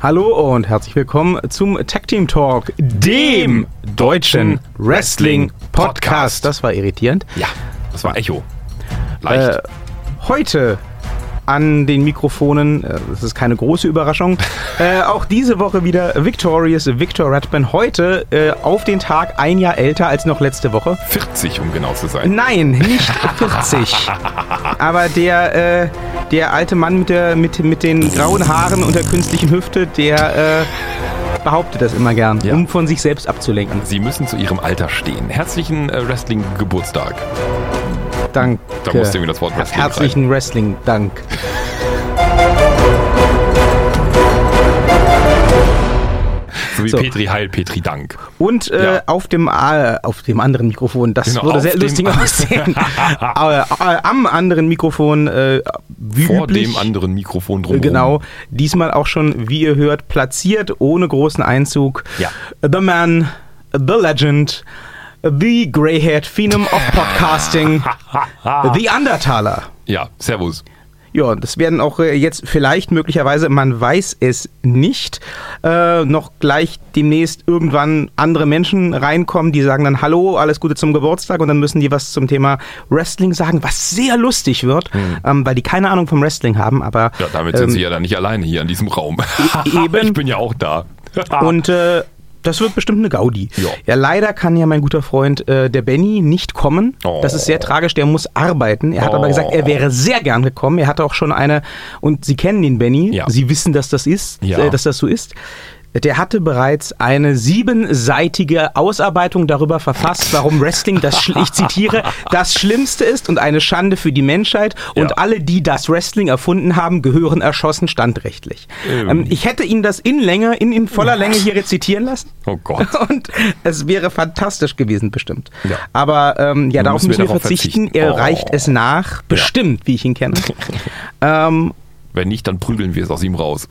Hallo und herzlich willkommen zum Tag Team Talk, dem deutschen Wrestling Podcast. Das war irritierend. Ja, das war Echo. Leicht. Äh, heute an den Mikrofonen, äh, das ist keine große Überraschung, äh, auch diese Woche wieder Victorious Victor Redman. Heute äh, auf den Tag ein Jahr älter als noch letzte Woche. 40, um genau zu sein. Nein, nicht 40. Aber der, äh, der alte Mann mit, der, mit, mit den grauen Haaren und der künstlichen Hüfte, der äh, behauptet das immer gern, Ja. um von sich selbst abzulenken. Sie müssen zu Ihrem Alter stehen. Herzlichen äh, Wrestling-Geburtstag. Danke. Da musste irgendwie das Wort Wrestling Herzlichen Wrestling-Dank. So wie So. Petri Heil, Petri Dank. Und äh, Ja. auf, dem, äh, auf dem anderen Mikrofon, das Genau, würde sehr lustig aussehen. äh, äh, am anderen Mikrofon, äh, wie Vor üblich, dem anderen Mikrofon drumherum. Genau, diesmal auch schon, wie ihr hört, platziert, ohne großen Einzug. Ja. The Man, The Legend, The Grey-Haired Phenom of Podcasting, The Undertaler. Ja, Servus. Ja, das werden auch äh, jetzt vielleicht möglicherweise, man weiß es nicht, äh, noch gleich demnächst irgendwann andere Menschen reinkommen, die sagen dann Hallo, alles Gute zum Geburtstag und dann müssen die was zum Thema Wrestling sagen, was sehr lustig wird, ähm, weil die keine Ahnung vom Wrestling haben, aber Ja, damit sind ähm, Sie ja dann nicht alleine hier in diesem Raum. eben. Ich bin ja auch da. Und äh, das wird bestimmt eine Gaudi. Ja. Ja, leider kann ja mein guter Freund äh, der Benny nicht kommen. Oh. Das ist sehr tragisch, der muss arbeiten. Er hat aber Oh. gesagt, er wäre sehr gern gekommen. Er hatte auch schon eine, und Sie kennen den Benny, Ja. Sie wissen, dass das ist, Ja. äh, dass das so ist. Der hatte bereits eine siebenseitige Ausarbeitung darüber verfasst, warum Wrestling, das, ich zitiere, das Schlimmste ist und eine Schande für die Menschheit. Und Ja. alle, die das Wrestling erfunden haben, gehören erschossen standrechtlich. Ähm. Ähm, ich hätte ihn das in Länge, in, in voller Länge hier rezitieren lassen. Oh Gott. Und es wäre fantastisch gewesen, bestimmt. Ja. Aber ähm, ja, Nun darauf müssen müssen wir wir darauf verzichten. verzichten. Er Oh. reicht es nach, bestimmt, wie ich ihn kenne. ähm, Wenn nicht, dann prügeln wir es aus ihm raus.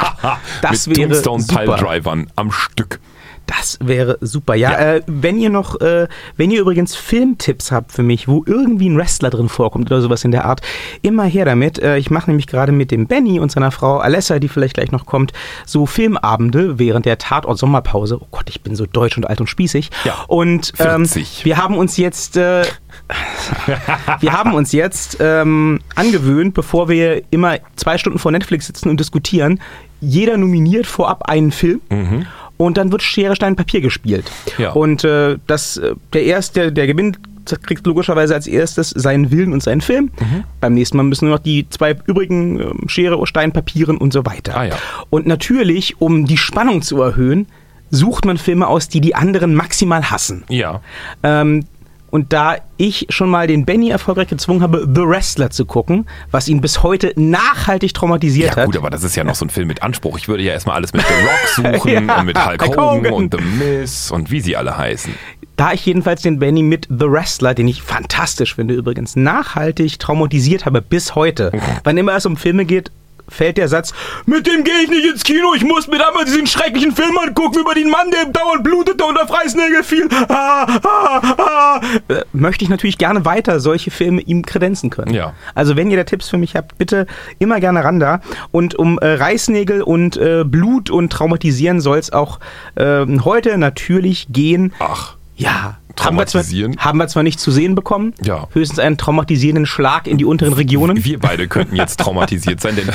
das Mit wäre Tombstone. Piledrivern am Stück. Das wäre super. Ja, Ja. Äh, wenn ihr noch, äh, wenn ihr übrigens Filmtipps habt für mich, wo irgendwie ein Wrestler drin vorkommt oder sowas in der Art, immer her damit. Äh, ich mache nämlich gerade mit dem Benny und seiner Frau Alessa, die vielleicht gleich noch kommt, so Filmabende während der Tatort Sommerpause. Oh Gott, ich bin so deutsch und alt und spießig. Ja, Und ähm, 40. wir haben uns jetzt, äh, wir haben uns jetzt ähm, angewöhnt, bevor wir immer zwei Stunden vor Netflix sitzen und diskutieren, jeder nominiert vorab einen Film und dann wird Schere, Stein, Papier gespielt. Ja. Und äh, das, äh, der Erste, der gewinnt, kriegt logischerweise als erstes seinen Willen und seinen Film. Beim nächsten Mal müssen nur noch die zwei übrigen ähm, Schere, Stein, Papieren und so weiter. Ah, ja. Und natürlich, um die Spannung zu erhöhen, sucht man Filme aus, die die anderen maximal hassen. Ja. Ähm, und da ich schon mal den Benny erfolgreich gezwungen habe, The Wrestler zu gucken, was ihn bis heute nachhaltig traumatisiert Ja hat. gut, aber das ist ja noch so ein Film mit Anspruch. Ich würde ja erstmal alles mit The Rock suchen Ja, und mit Hulk Hulk Hogan, Hogan. und The Miz und wie sie alle heißen. Da ich jedenfalls den Benny mit The Wrestler, den ich fantastisch finde übrigens, nachhaltig traumatisiert habe bis heute. Wann immer es um Filme geht, fällt der Satz, mit dem gehe ich nicht ins Kino, ich muss mir damals diesen schrecklichen Film angucken über den Mann, der dauernd blutete und auf Reißnägel fiel. Ah, ah, ah. Äh, Möchte ich natürlich gerne weiter solche Filme ihm kredenzen können. Ja. Also wenn ihr da Tipps für mich habt, bitte immer gerne ran da. Und um äh, Reißnägel und äh, Blut und Traumatisieren soll es auch ähm, heute natürlich gehen. Ach, Ja. Haben wir, zwar, Traumatisieren? haben wir zwar nicht zu sehen bekommen, Ja. höchstens einen traumatisierenden Schlag in die unteren Regionen. wir beide könnten jetzt traumatisiert sein, denn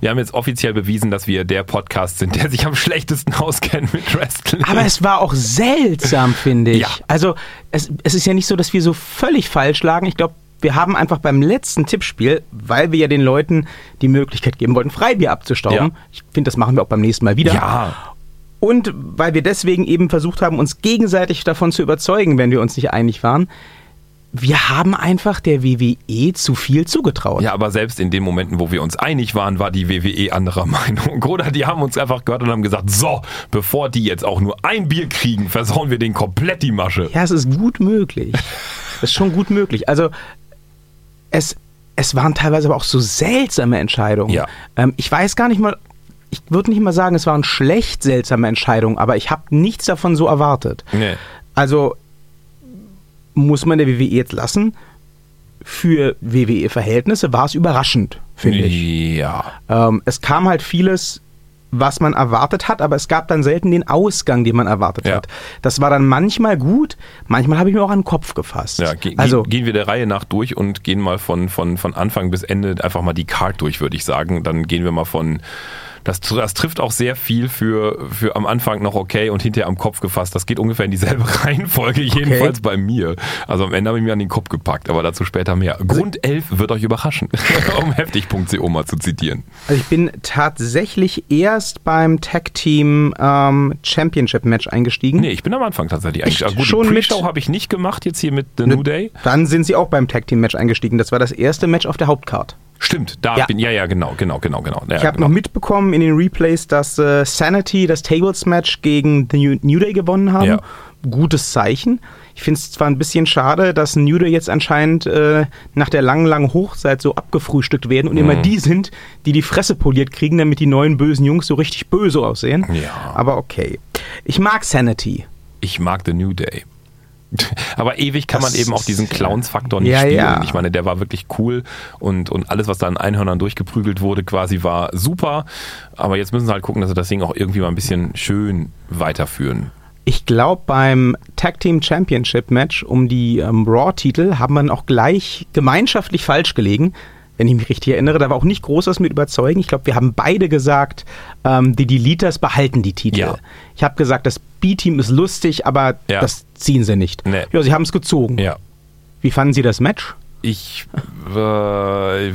wir haben jetzt offiziell bewiesen, dass wir der Podcast sind, der sich am schlechtesten auskennt mit Wrestling. Aber es war auch seltsam, finde ich. Ja. Also es, es ist ja nicht so, dass wir so völlig falsch lagen. Ich glaube, wir haben einfach beim letzten Tippspiel, weil wir ja den Leuten die Möglichkeit geben wollten, Freibier abzustauben. Ja. Ich finde, das machen wir auch beim nächsten Mal wieder. ja, Und weil wir deswegen eben versucht haben, uns gegenseitig davon zu überzeugen, wenn wir uns nicht einig waren, wir haben einfach der WWE zu viel zugetraut. ja, aber selbst in den Momenten, wo wir uns einig waren, war die WWE anderer Meinung. Oder die haben uns einfach gehört und haben gesagt, so, bevor die jetzt auch nur ein Bier kriegen, versauen wir den komplett die Masche. Ja, es ist gut möglich. Es ist schon gut möglich. Also es, es waren teilweise aber auch so seltsame Entscheidungen. Ja. Ähm, ich weiß gar nicht mal, ich würde nicht mal sagen, es waren schlecht seltsame Entscheidungen, aber ich habe nichts davon so erwartet. Nee. Also muss man der WWE jetzt lassen. Für WWE-Verhältnisse war es überraschend, finde ich. Ja. Ähm, es kam halt vieles was man erwartet hat, aber es gab dann selten den Ausgang, den man erwartet Ja. hat. Das war dann manchmal gut, manchmal habe ich mir auch an den Kopf gefasst. Ja, ge also, gehen wir der Reihe nach durch und gehen mal von, von, von Anfang bis Ende einfach mal die Card durch, würde ich sagen. Dann gehen wir mal von. Das, das trifft auch sehr viel für, für am Anfang noch okay und hinterher am Kopf gefasst. Das geht ungefähr in dieselbe Reihenfolge, jedenfalls bei mir. Also am Ende habe ich mir an den Kopf gepackt, aber dazu später mehr. Grund 11 wird euch überraschen, um heftig.co mal zu zitieren. also ich bin tatsächlich erst beim Tag Team ähm, Championship Match eingestiegen. Nee, ich bin am Anfang tatsächlich. Echt? Ah, gut, Schon Pre-Show habe ich nicht gemacht, jetzt hier mit The New Day. Dann sind sie auch beim Tag Team Match eingestiegen. Das war das erste Match auf der Hauptcard. Stimmt, da Ja. bin ja, ja, genau, genau, genau, genau. Ja, Ich habe genau. noch mitbekommen in den Replays, dass äh, Sanity das Tables Match gegen The New, Day gewonnen haben. Ja. Gutes Zeichen. Ich finde es zwar ein bisschen schade, dass New Day jetzt anscheinend äh, nach der langen, langen Hochzeit so abgefrühstückt werden und immer Mhm. die sind, die die Fresse poliert kriegen, damit die neuen bösen Jungs so richtig böse aussehen. Ja. Aber okay. Ich mag Sanity. ich mag The New Day. Aber ewig kann Das man eben auch diesen ist- Clowns-Faktor nicht Ja, spielen. ja. Ich meine, der war wirklich cool und, und alles, was da an Einhörnern durchgeprügelt wurde, quasi war super. Aber jetzt müssen sie halt gucken, dass sie das Ding auch irgendwie mal ein bisschen schön weiterführen. Ich glaube, beim Tag Team Championship Match um die ähm, Raw-Titel haben man auch gleich gemeinschaftlich falsch gelegen. Wenn ich mich richtig erinnere, da war auch nicht groß was mit überzeugen. Ich glaube, wir haben beide gesagt, ähm, die Deleters behalten die Titel. Ja. Ich habe gesagt, das B-Team ist lustig, aber Ja. das ziehen sie nicht. Nee. Ja, sie haben es gezogen. Ja. Wie fanden Sie das Match? Ich, äh,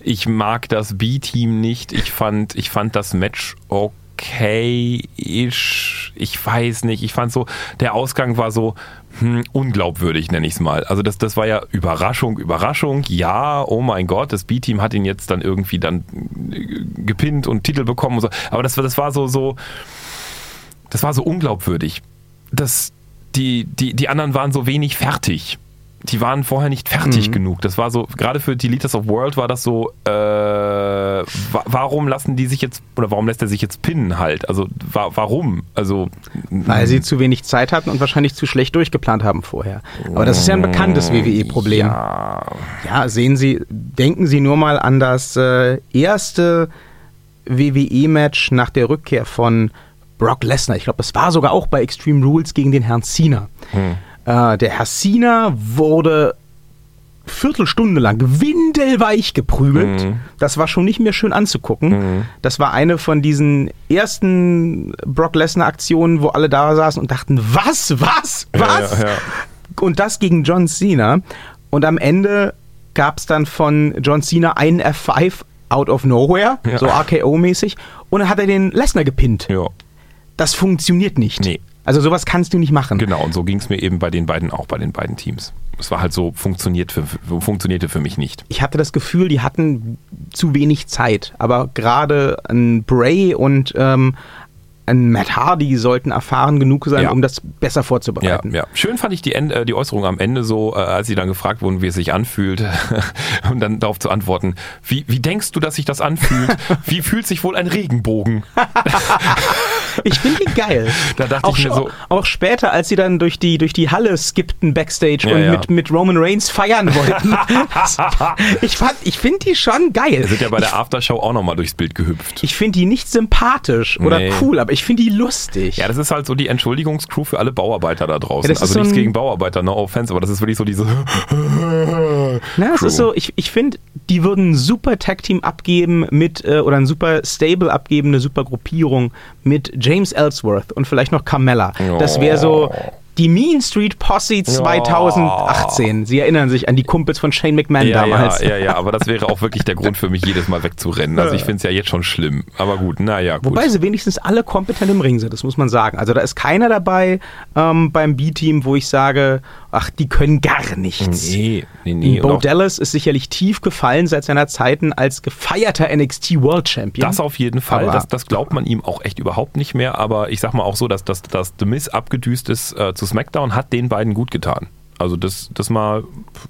ich mag das B-Team nicht. Ich fand, ich fand das Match okay-isch. Ich weiß nicht. Ich fand so, der Ausgang war so hm, unglaubwürdig, nenne ich es mal. Also das, das war ja Überraschung, Überraschung. Ja, oh mein Gott, das B-Team hat ihn jetzt dann irgendwie dann äh, gepinnt und Titel bekommen und so. Aber das, war- das war so, so, das war so unglaubwürdig. Das, die, die, die anderen waren so wenig fertig. Die waren vorher nicht fertig genug. Das war so, gerade für die Leaders of World war das so, äh, wa warum lassen die sich jetzt, oder warum lässt er sich jetzt pinnen halt? Also, wa warum? Also, Weil sie zu wenig Zeit hatten und wahrscheinlich zu schlecht durchgeplant haben vorher. Aber das ist ja ein bekanntes WWE-Problem. ja, Ja, sehen Sie, denken Sie nur mal an das äh, erste WWE-Match nach der Rückkehr von Brock Lesnar. Ich glaube, es war sogar auch bei Extreme Rules gegen den Herrn Cena. Äh, der Herr Cena wurde Viertelstunde lang windelweich geprügelt. Mhm. Das war schon nicht mehr schön anzugucken. Das war eine von diesen ersten Brock Lesnar-Aktionen, wo alle da saßen und dachten, was, was, was? Ja, ja, ja. Und das gegen John Cena. Und am Ende gab es dann von John Cena einen F5 out of nowhere, so RKO-mäßig. Und dann hat er den Lesnar gepinnt. ja, Das funktioniert nicht. Nee. Also sowas kannst du nicht machen. genau. Und so ging es mir eben bei den beiden auch, bei den beiden Teams. Es war halt so, funktioniert für, funktionierte für mich nicht. Ich hatte das Gefühl, die hatten zu wenig Zeit. Aber gerade ein Bray und ähm, ein Matt Hardy sollten erfahren genug sein, Ja. um das besser Ja, vorzubereiten. ja. Schön fand ich die, End, äh, die Äußerung am Ende so, äh, als sie dann gefragt wurden, wie es sich anfühlt, und dann darauf zu antworten, wie, wie denkst du, dass sich das anfühlt? Wie fühlt sich wohl ein Regenbogen? Ich finde die geil. Da dachte auch, ich mir so- auch später, als sie dann durch die, durch die Halle skippten Backstage Ja, und ja. Mit, mit Roman Reigns feiern wollten. Ich fand, ich finde die schon geil. Wir sind ja bei der Aftershow auch nochmal durchs Bild gehüpft. Ich finde die nicht sympathisch oder Nee. cool, aber ich finde die lustig. Ja, das ist halt so die Entschuldigungscrew für alle Bauarbeiter da draußen. Ja, also so nichts gegen Bauarbeiter, no offense, aber das ist wirklich so diese. Na, es ist so, ich, ich finde, die würden ein super Tag-Team abgeben mit, äh, oder ein super Stable abgeben, eine super Gruppierung mit James Ellsworth und vielleicht noch Carmella. Das wäre so die Mean Street Posse 2018. Sie erinnern sich an die Kumpels von Shane McMahon Ja, damals. ja, ja, ja, aber das wäre auch wirklich der Grund für mich, jedes Mal wegzurennen. Also ich finde es ja jetzt schon schlimm. Aber gut, naja, gut. Wobei sie wenigstens alle kompetent im Ring sind, das muss man sagen. Also da ist keiner dabei ähm, beim B-Team, wo ich sage, ach, die können gar nichts. nee, nee, nee. Bo Dallas ist sicherlich tief gefallen seit seiner Zeiten als gefeierter NXT World Champion. Das auf jeden Fall. Das, das glaubt man ihm auch echt überhaupt nicht mehr. Aber ich sag mal auch so, dass, dass, dass The Miz abgedüst ist äh, zu SmackDown, hat den beiden gut getan. Also das, das mal,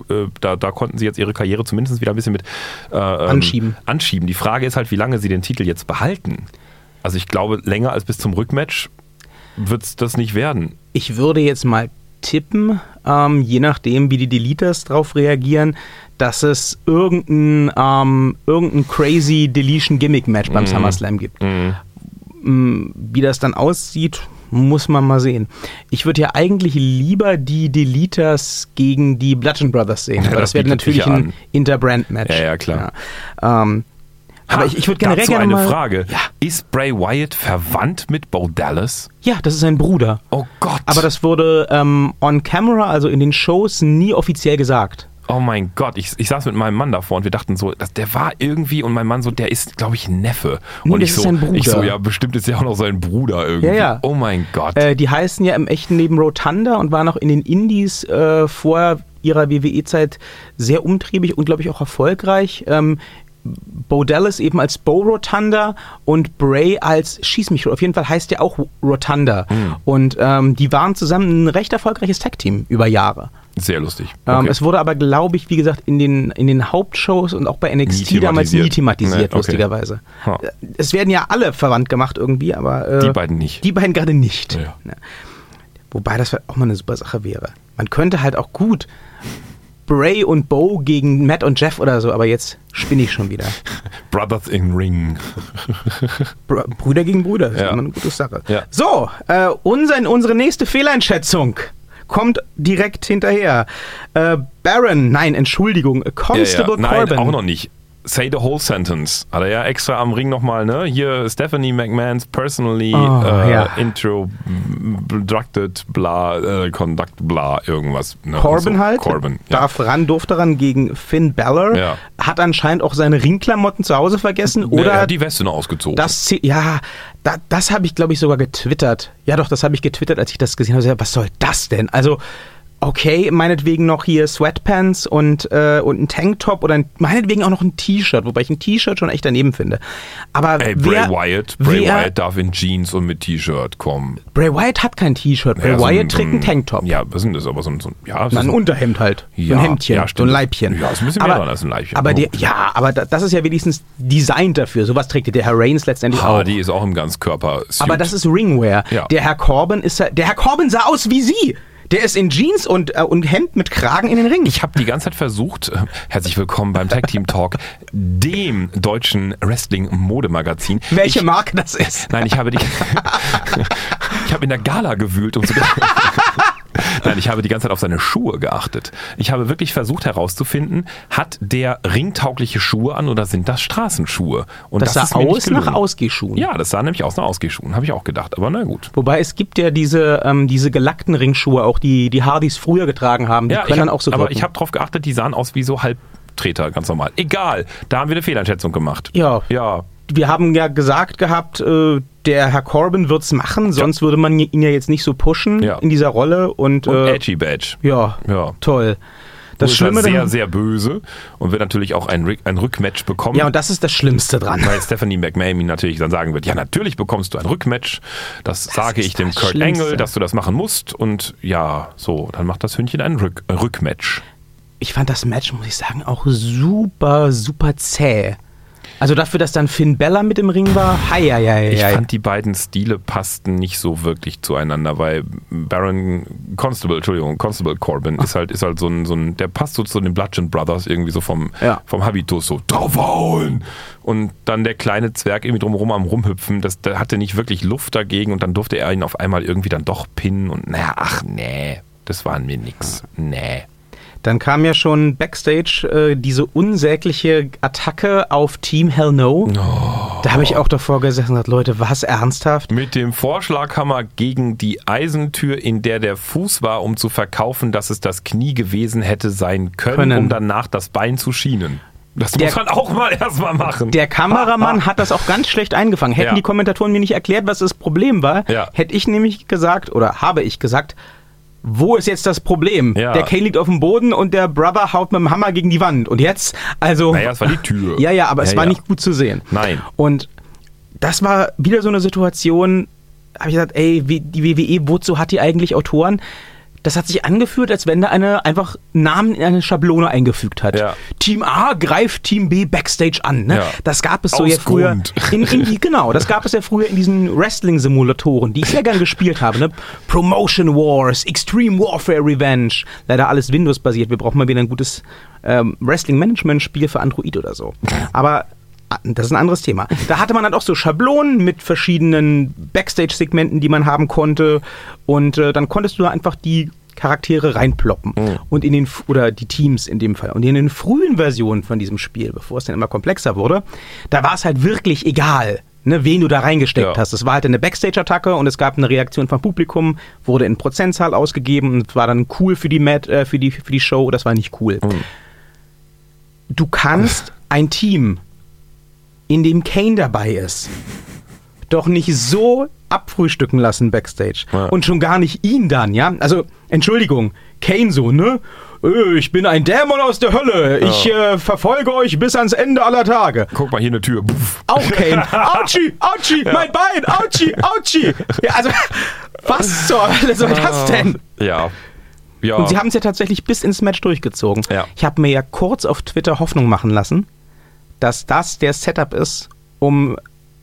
äh, da, da konnten sie jetzt ihre Karriere zumindest wieder ein bisschen mit äh, ähm, Anschieben. anschieben. Die Frage ist halt, wie lange sie den Titel jetzt behalten. Also ich glaube, länger als bis zum Rückmatch wird es das nicht werden. Ich würde jetzt mal tippen, ähm, je nachdem, wie die Deleters drauf reagieren, dass es irgendein, ähm, irgendein crazy Deletion Gimmick Match beim SummerSlam gibt. mh, wie das dann aussieht, muss man mal sehen. Ich würde ja eigentlich lieber die Deleters gegen die Bludgeon Brothers sehen. Ja, aber das das wäre natürlich ein an. Interbrand-Match. Ja, ja, klar. Ja. Ähm, aber ich, ich würde generell gerne eine mal, Frage. Ja, Ist Bray Wyatt verwandt mit Bo Dallas? ja, das ist sein Bruder. Oh Gott. Aber das wurde ähm, on camera, also in den Shows, nie offiziell gesagt. Oh mein Gott, ich, ich saß mit meinem Mann davor und wir dachten so, dass der war irgendwie und mein Mann so, der ist, glaube ich, ein Neffe. Nee, und ich so, ich so, ja, bestimmt ist ja auch noch sein Bruder irgendwie. Ja, ja. Oh mein Gott. Äh, die heißen ja im echten Leben Rotunda und waren auch in den Indies äh, vor ihrer WWE-Zeit sehr umtriebig und, glaube ich, auch erfolgreich. Ähm, Bo Dallas eben als Bo Rotunda und Bray als Schieß mich. Auf jeden Fall heißt der auch Rotunda. Hm. Und ähm, die waren zusammen ein recht erfolgreiches Tag-Team über Jahre. Sehr lustig. Ähm, Okay. es wurde aber, glaube ich, wie gesagt, in den, in den Hauptshows und auch bei NXT Nie damals nie thematisiert. thematisiert, Nee, okay. lustigerweise. Ha. Es werden ja alle verwandt gemacht irgendwie, aber äh, Die beiden nicht. Die beiden gerade nicht. Ja. Ja. Wobei das auch mal eine super Sache wäre. Man könnte halt auch gut Bray und Bo gegen Matt und Jeff oder so, aber jetzt spinne ich schon wieder. Brothers in Ring. Br Brüder gegen Brüder, das Ja. ist immer eine gute Sache. Ja. So, äh, unser, unsere nächste Fehleinschätzung kommt direkt hinterher. Äh, Baron, nein, Entschuldigung, Constable ja, ja. Nein, Corbin. auch noch nicht. Say the whole sentence. Hat er ja extra am Ring nochmal, ne? Hier Stephanie McMahon's personally Oh, äh, ja. introducted, bla, äh, conduct, bla, irgendwas. Ne? Corbin So, halt, Corbin. Ja. darf ran, durfte ran gegen Finn Balor, Ja. hat anscheinend auch seine Ringklamotten zu Hause vergessen Nee, oder er hat die Weste noch ausgezogen. das, ja, da, das habe ich glaube ich sogar getwittert. Ja doch, das habe ich getwittert, als ich das gesehen habe. Was soll das denn? Also, okay, meinetwegen noch hier Sweatpants und, äh, und ein Tanktop oder ein, meinetwegen auch noch ein T-Shirt, wobei ich ein T-Shirt schon echt daneben finde. Aber Ey, Bray wer, Wyatt, Bray wer, Wyatt darf in Jeans und mit T-Shirt kommen. Bray Wyatt hat kein T-Shirt. Bray Ja, so Wyatt ein- trägt so ein Tanktop. Ja, was ist denn das? Aber so ein, so ein, ja, Na, ein Unterhemd halt. so Ja, ein Hemdchen, ja, so ein Leibchen. Ja, ist ein bisschen mehr dran als ein Leibchen. Aber der, ja, aber da, das ist ja wenigstens designt dafür. Sowas trägt der Herr Reigns letztendlich auch. Hardy ist auch im Ganzkörper. Aber das ist Ringwear. Ja. Der Herr Corbin ist der Herr Corbin sah aus wie Sie. Der ist in Jeans und, äh, und Hemd mit Kragen in den Ring. Ich habe die ganze Zeit versucht, äh, herzlich willkommen beim Tag Team Talk, dem deutschen Wrestling-Modemagazin. welche ich, Marke das ist. Nein, ich habe die. ich habe in der Gala gewühlt und so. Nein, ich habe die ganze Zeit auf seine Schuhe geachtet. Ich habe wirklich versucht herauszufinden, hat der ringtaugliche Schuhe an oder sind das Straßenschuhe? Und Das, sah mir nicht aus nach. Ausgehschuhen. Ja, das sah nämlich aus nach Ausgehschuhen, habe ich auch gedacht. Aber na gut. Wobei es gibt ja diese, ähm, diese gelackten Ringschuhe, auch die die Hardys früher getragen haben. Die Ja, können ich dann hab, auch so aber wirken. ich habe darauf geachtet, die sahen aus wie so Halbtreter, ganz normal. Egal, da haben wir eine Fehleinschätzung gemacht. Ja. Ja, Wir haben ja gesagt gehabt, äh, der Herr Corbin wird's machen, sonst würde man ihn ja jetzt nicht so pushen Ja. in dieser Rolle. Und, und äh, Edgy Badge. ja, Ja. toll. Das Das ist er Schlimme sehr, sehr böse und wird natürlich auch ein, ein Rückmatch bekommen. Ja, und das ist das Schlimmste dran. weil Stephanie McMahon natürlich dann sagen wird, ja, natürlich bekommst du ein Rückmatch. Das, sage ist ich dem das Kurt Schlimmste. Engel, dass du das machen musst. Und ja, so, dann macht das Hündchen ein Rück, Rückmatch. ich fand das Match, muss ich sagen, auch super, super zäh. Also dafür, dass dann Finn Bella mit im Ring war, hei, hei, hei, Ich fand, die beiden Stile passten nicht so wirklich zueinander, weil Baron Constable, Entschuldigung, Constable Corbin ist halt, ist halt so ein, so ein, der passt so zu den Bludgeon Brothers irgendwie so vom, Ja. vom Habitus so draufhauen. Und dann der kleine Zwerg irgendwie drumherum am rumhüpfen, das, der hatte nicht wirklich Luft dagegen und dann durfte er ihn auf einmal irgendwie dann doch pinnen und naja, ach nee, das war mir nix. Nee. Dann kam ja schon Backstage äh, diese unsägliche Attacke auf Team Hell No. Oh. Da habe ich auch davor gesessen und gesagt, Leute, was ernsthaft? Mit dem Vorschlaghammer gegen die Eisentür, in der der Fuß war, um zu verkaufen, dass es das Knie gewesen hätte sein können, Können. um danach das Bein zu schienen. Das Der- muss man auch mal erstmal machen. Der Kameramann hat das auch ganz schlecht eingefangen. Hätten Ja. die Kommentatoren mir nicht erklärt, was das Problem war, Ja. hätte ich nämlich gesagt, oder habe ich gesagt, wo ist jetzt das Problem? Ja. Der Kane liegt auf dem Boden und der Brother haut mit dem Hammer gegen die Wand. Und jetzt, also. Naja, es war die Tür. Ja, ja, aber es Ja, war ja. nicht gut zu sehen. Nein. Und das war wieder so eine Situation, habe ich gesagt, ey, die WWE, wozu hat die eigentlich Autoren? Das hat sich angefühlt, als wenn da eine einfach Namen in eine Schablone eingefügt hat. Ja. Team A greift Team B Backstage an. Ne? Ja. Das gab es so Aus ja früher. In, in die, genau, das gab es ja früher in diesen Wrestling-Simulatoren, die ich sehr gern gespielt habe. Ne? Promotion Wars, Extreme Warfare Revenge. Leider alles Windows-basiert. Wir brauchen mal wieder ein gutes ähm, Wrestling-Management-Spiel für Android oder so. Aber das ist ein anderes Thema. Da hatte man dann auch so Schablonen mit verschiedenen Backstage-Segmenten, die man haben konnte. Und äh, dann konntest du da einfach die Charaktere reinploppen. Mhm. Und in den, oder die Teams in dem Fall. Und in den frühen Versionen von diesem Spiel, bevor es dann immer komplexer wurde, da war es halt wirklich egal, ne, wen du da reingesteckt Ja. hast. Es war halt eine Backstage-Attacke und es gab eine Reaktion vom Publikum, wurde in Prozentzahl ausgegeben und es war dann cool für die, Mat, äh, für die, für die Show, das war nicht cool. Mhm. Du kannst ein Team, in dem Kane dabei ist, doch nicht so abfrühstücken lassen backstage. Ja. Und schon gar nicht ihn dann, ja? Also, Entschuldigung, Kane so, ne? Äh, Ich bin ein Dämon aus der Hölle. Ich äh, verfolge euch bis ans Ende aller Tage. Guck mal, hier eine Tür. Puff. Auch Kane. Autschi, Autschi, mein Bein, Autschi, Autschi. Ja, also, was zur Hölle soll das denn? Ja. Ja. Und sie haben es ja tatsächlich bis ins Match durchgezogen. Ja. Ich habe mir ja kurz auf Twitter Hoffnung machen lassen, dass das der Setup ist, um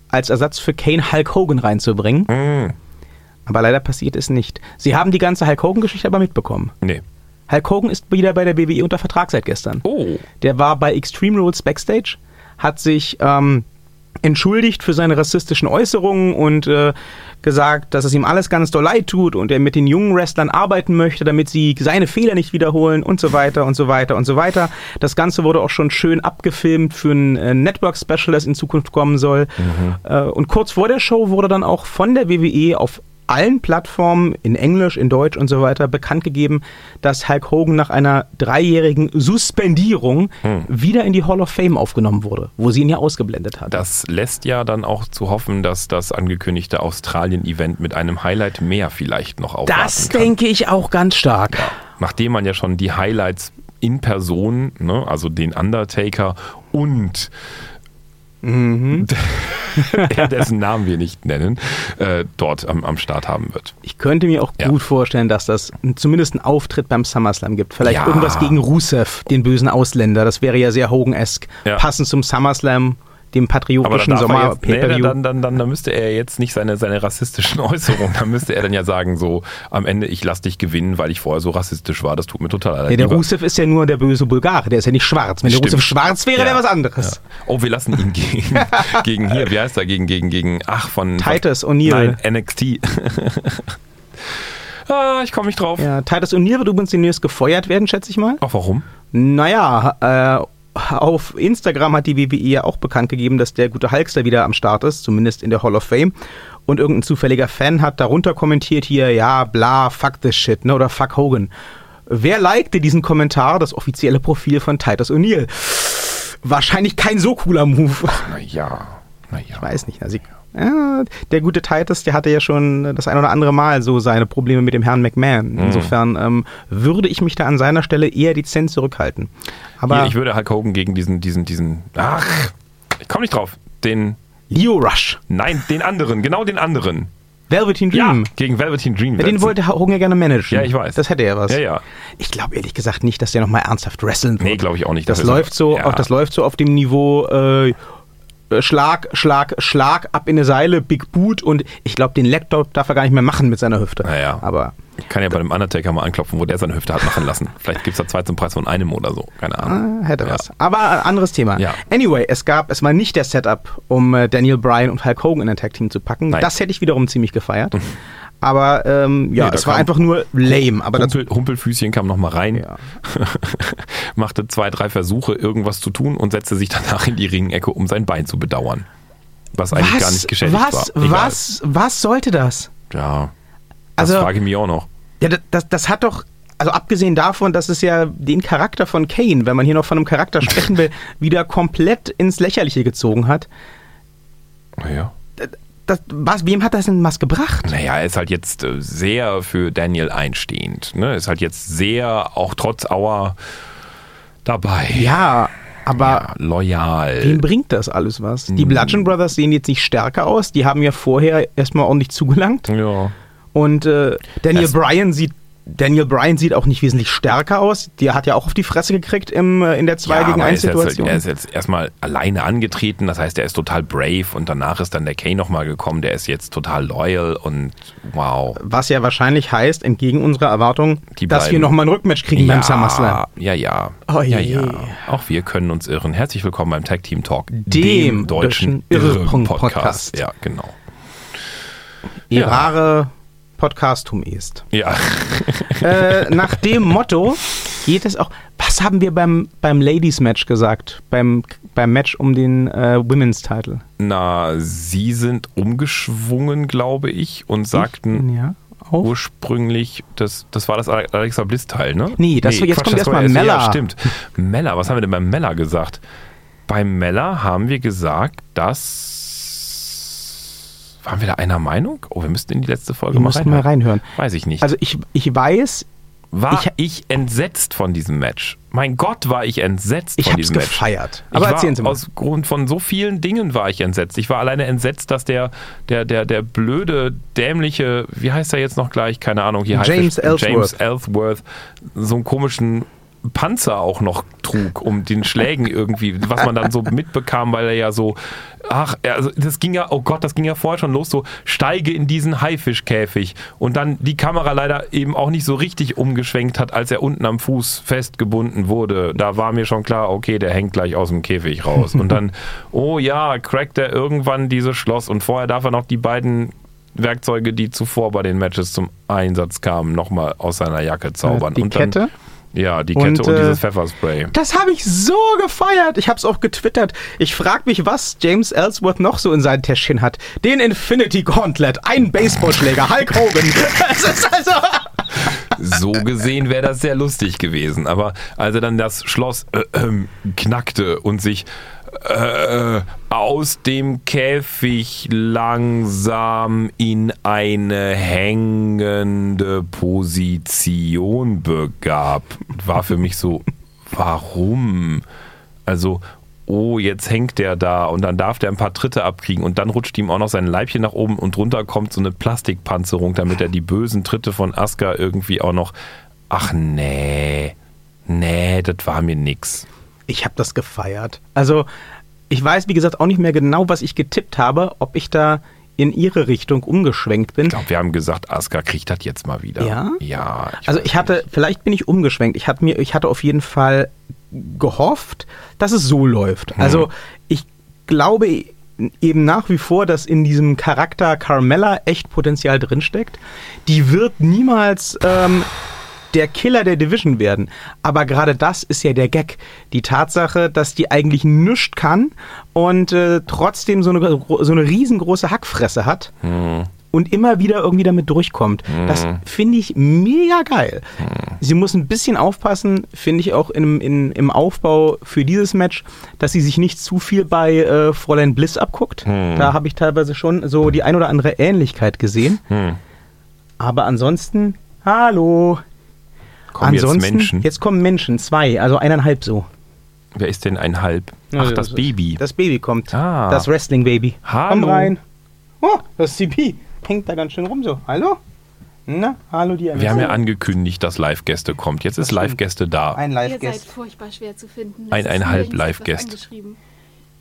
als Ersatz für Kane Hulk Hogan reinzubringen. Mm, Aber leider passiert es nicht. Sie haben die ganze Hulk Hogan-Geschichte aber mitbekommen. nee. Hulk Hogan ist wieder bei der WWE unter Vertrag seit gestern. Oh. Der war bei Extreme Rules Backstage, hat sich ähm, entschuldigt für seine rassistischen Äußerungen und äh, gesagt, dass es ihm alles ganz doll leid tut und er mit den jungen Wrestlern arbeiten möchte, damit sie seine Fehler nicht wiederholen und so weiter und so weiter und so weiter. Das Ganze wurde auch schon schön abgefilmt für ein äh, Network-Special, das in Zukunft kommen soll. Äh, und kurz vor der Show wurde dann auch von der WWE auf allen Plattformen in Englisch, in Deutsch und so weiter bekannt gegeben, dass Hulk Hogan nach einer dreijährigen Suspendierung wieder in die Hall of Fame aufgenommen wurde, wo sie ihn ja ausgeblendet hat. Das lässt ja dann auch zu hoffen, dass das angekündigte Australien-Event mit einem Highlight mehr vielleicht noch aufwarten Das kann. denke ich auch ganz stark. Nachdem man ja schon die Highlights in Person, ne, also den Undertaker und Mhm. dessen Namen wir nicht nennen, äh, dort am, am Start haben wird. Ich könnte mir auch Ja. gut vorstellen, dass das zumindest einen Auftritt beim SummerSlam gibt. Vielleicht Ja. irgendwas gegen Rusev, den bösen Ausländer. Das wäre ja sehr Hogan-esk. Ja. Passend zum SummerSlam, dem patriotischen er sommer jetzt, nee, dann, dann, dann, dann müsste er jetzt nicht seine, seine rassistischen Äußerungen, dann müsste er dann ja sagen, so am Ende, ich lass dich gewinnen, weil ich vorher so rassistisch war, das tut mir total leid. Ja, der Rusev ist ja nur der böse Bulgare, der ist ja nicht schwarz. Wenn der Stimmt. Rusev schwarz wäre, Ja. wäre was anderes. Ja. Oh, wir lassen ihn gegen, gegen hier, wie heißt er, gegen, gegen, gegen, ach, von... Titus O'Neil. Nein, NXT. ah, ich komme nicht drauf. Ja, Titus O'Neill wird übrigens demnächst gefeuert werden, schätze ich mal. Ach, warum? Naja, äh, auf Instagram hat die WWE ja auch bekannt gegeben, dass der gute Hulkster wieder am Start ist, zumindest in der Hall of Fame. Und irgendein zufälliger Fan hat darunter kommentiert hier, ja, bla, fuck this shit, ne, oder fuck Hogan. Wer likte diesen Kommentar, das offizielle Profil von Titus O'Neill? Wahrscheinlich kein so cooler Move. Naja, naja. Ich weiß nicht. Also, ja, der gute Titus, der hatte ja schon das ein oder andere Mal so seine Probleme mit dem Herrn McMahon. Insofern ähm, würde ich mich da an seiner Stelle eher dezent zurückhalten. Aber Hier, ich würde Hulk Hogan gegen diesen, diesen, diesen, ach, ich komme nicht drauf. Den, Leo Rush, nein, den anderen, genau den anderen. Velveteen Ja, Dream. gegen Velveteen Dream. Ja, den wollte Hogan ja gerne managen. Ja, ich weiß. Das hätte er was. Ja, ja. Ich glaube ehrlich gesagt nicht, dass der nochmal ernsthaft wresteln wird. Nee, glaube ich auch nicht. Das dass er läuft so, ja. auf, das läuft so auf dem Niveau äh, Schlag, Schlag, Schlag ab in eine Seile, Big Boot und ich glaube, den Laptop darf er gar nicht mehr machen mit seiner Hüfte. Naja. Aber Ich kann ja bei dem Undertaker mal anklopfen, wo der seine Hüfte hat machen lassen. Vielleicht gibt es da zwei zum Preis von einem oder so. Keine Ahnung. äh, hätte Ja. was. Aber ein anderes Thema. Ja. Anyway, es gab, es war nicht der Setup, um äh, Daniel Bryan und Hulk Hogan in ein Tag Team zu packen. Nein. Das hätte ich wiederum ziemlich gefeiert. Aber ähm, ja, Nee, es war einfach nur lame. Aber Humpel, Humpelfüßchen kam noch mal rein, Ja. machte zwei, drei Versuche, irgendwas zu tun und setzte sich danach in die Ringecke, um sein Bein zu bedauern. Was eigentlich was, gar nicht geschädigt was, war. Egal. was, was sollte das? Ja, das Also- frage ich mich auch noch. Ja, das, das, das hat doch, also abgesehen davon, dass es ja den Charakter von Kane, wenn man hier noch von einem Charakter sprechen will, wieder komplett ins Lächerliche gezogen hat. Naja. Das, was, wem hat das denn was gebracht? Naja, er ist halt jetzt äh, sehr für Daniel einstehend. Ne? Ist halt jetzt sehr, auch trotz Auer, dabei. Ja, aber Ja, loyal. wem bringt das alles was? Hm. Die Bludgeon Brothers sehen jetzt nicht stärker aus. Die haben ja vorher erstmal ordentlich zugelangt. Ja. Und äh, Daniel Es- Bryan sieht Daniel Bryan sieht auch nicht wesentlich stärker aus. Der hat ja auch auf die Fresse gekriegt im, äh, in der 2 gegen aber 1 er ist, jetzt, Situation. er ist jetzt erstmal alleine angetreten, das heißt, er ist total brave und danach ist dann der Kane nochmal gekommen, der ist jetzt total loyal und wow. Was ja wahrscheinlich heißt, entgegen unserer Erwartung, Die dass wir nochmal ein Rückmatch kriegen beim SummerSlam. Ja, ja. Oh ja, je. ja. Auch wir können uns irren. Herzlich willkommen beim Tag Team Talk, Dem deutschen Irre-Podcast. Podcast. Ja, genau. Die Ja. Podcastum ist. Ja, äh, nach dem Motto geht es auch. Was haben wir beim, beim Ladies Match gesagt? Beim, beim Match um den äh, Women's Title? na, sie sind umgeschwungen, glaube ich, und sagten Ja. Auch. ursprünglich, das, das war das Alexa Bliss-Teil, ne? Nee, das- jetzt kommt das erst war mal Mella. Ja, stimmt. Mella, was haben wir denn beim Mella gesagt? Beim Mella haben wir gesagt, dass. Waren wir da einer Meinung? Oh, wir müssten in die letzte Folge Wir mal mussten mal reinhören. reinhören. Weiß ich nicht. Also ich, ich weiß, war ich- ich, entsetzt von diesem Match. Mein Gott, war ich entsetzt ich von diesem Match. gefeiert. Ich Aber erzählen Sie mal. Aus Grund von so vielen Dingen war ich entsetzt. Ich war alleine entsetzt, dass der, der, der, der blöde, dämliche, wie heißt er jetzt noch gleich? Keine Ahnung. Hier James heißt er, Ellsworth. James Ellsworth so einen komischen Panzer auch noch trug, um den Schlägen irgendwie, was man dann so mitbekam, weil er ja so, ach, also das ging ja, oh Gott, das ging ja vorher schon los, so steige in diesen Haifischkäfig und dann die Kamera leider eben auch nicht so richtig umgeschwenkt hat, als er unten am Fuß festgebunden wurde. Da war mir schon klar, okay, der hängt gleich aus dem Käfig raus. Und dann, oh ja, crackt er irgendwann dieses Schloss und vorher darf er noch die beiden Werkzeuge, die zuvor bei den Matches zum Einsatz kamen, nochmal aus seiner Jacke zaubern. die und dann, Kette? Ja, die Und, Kette und, äh, dieses Pfefferspray. Das habe ich so gefeiert. Ich habe es auch getwittert. Ich frage mich, was James Ellsworth noch so in seinem Täschchen hat. Den Infinity Gauntlet, ein Baseballschläger, Hulk Hogan. Das ist also... So gesehen wäre das sehr lustig gewesen. Aber als er dann das Schloss äh, ähm, knackte und sich äh, aus dem Käfig langsam in eine hängende Position begab, war für mich so, warum? Also, oh, jetzt hängt der da und dann darf der ein paar Tritte abkriegen und dann rutscht ihm auch noch sein Leibchen nach oben und drunter kommt so eine Plastikpanzerung, damit er die bösen Tritte von Asuka irgendwie auch noch. Ach nee, nee, das war mir nix. Ich habe das gefeiert. Also, ich weiß, wie gesagt, auch nicht mehr genau, was ich getippt habe, ob ich da in ihre Richtung umgeschwenkt bin. Ich glaube, wir haben gesagt, Asuka kriegt das jetzt mal wieder. Ja? Ja. Also weiß ich hatte, vielleicht bin ich umgeschwenkt. Ich hatte mir, ich hatte auf jeden Fall gehofft, dass es so läuft. Also ich glaube eben nach wie vor, dass in diesem Charakter Carmella echt Potenzial drinsteckt. Die wird niemals ähm, der Killer der Division werden. Aber gerade das ist ja der Gag. Die Tatsache, dass die eigentlich nichts kann und äh, trotzdem so eine, so eine riesengroße Hackfresse hat und immer wieder irgendwie damit durchkommt. Das finde ich mega geil. Sie muss ein bisschen aufpassen, finde ich auch im, in, im Aufbau für dieses Match, dass sie sich nicht zu viel bei äh, Fräulein Bliss abguckt. Da habe ich teilweise schon so die ein oder andere Ähnlichkeit gesehen. Hm. Aber ansonsten, hallo. Kommen jetzt ansonsten, Menschen. Jetzt kommen Menschen, zwei, also eineinhalb so. Wer ist denn ein Halb? Ach, Also das Baby. Das Baby kommt. Ah. Das Wrestling-Baby. Komm rein. Oh, das CP. Hängt da ganz schön rum so. Hallo? Na, hallo die Wir haben ja angekündigt, dass Live-Gäste kommt. Jetzt ist. Live-Gäste da. Ein Ihr seid furchtbar schwer zu finden. Ein- ist ein nirgends Halb-Live-Guest. etwas angeschrieben.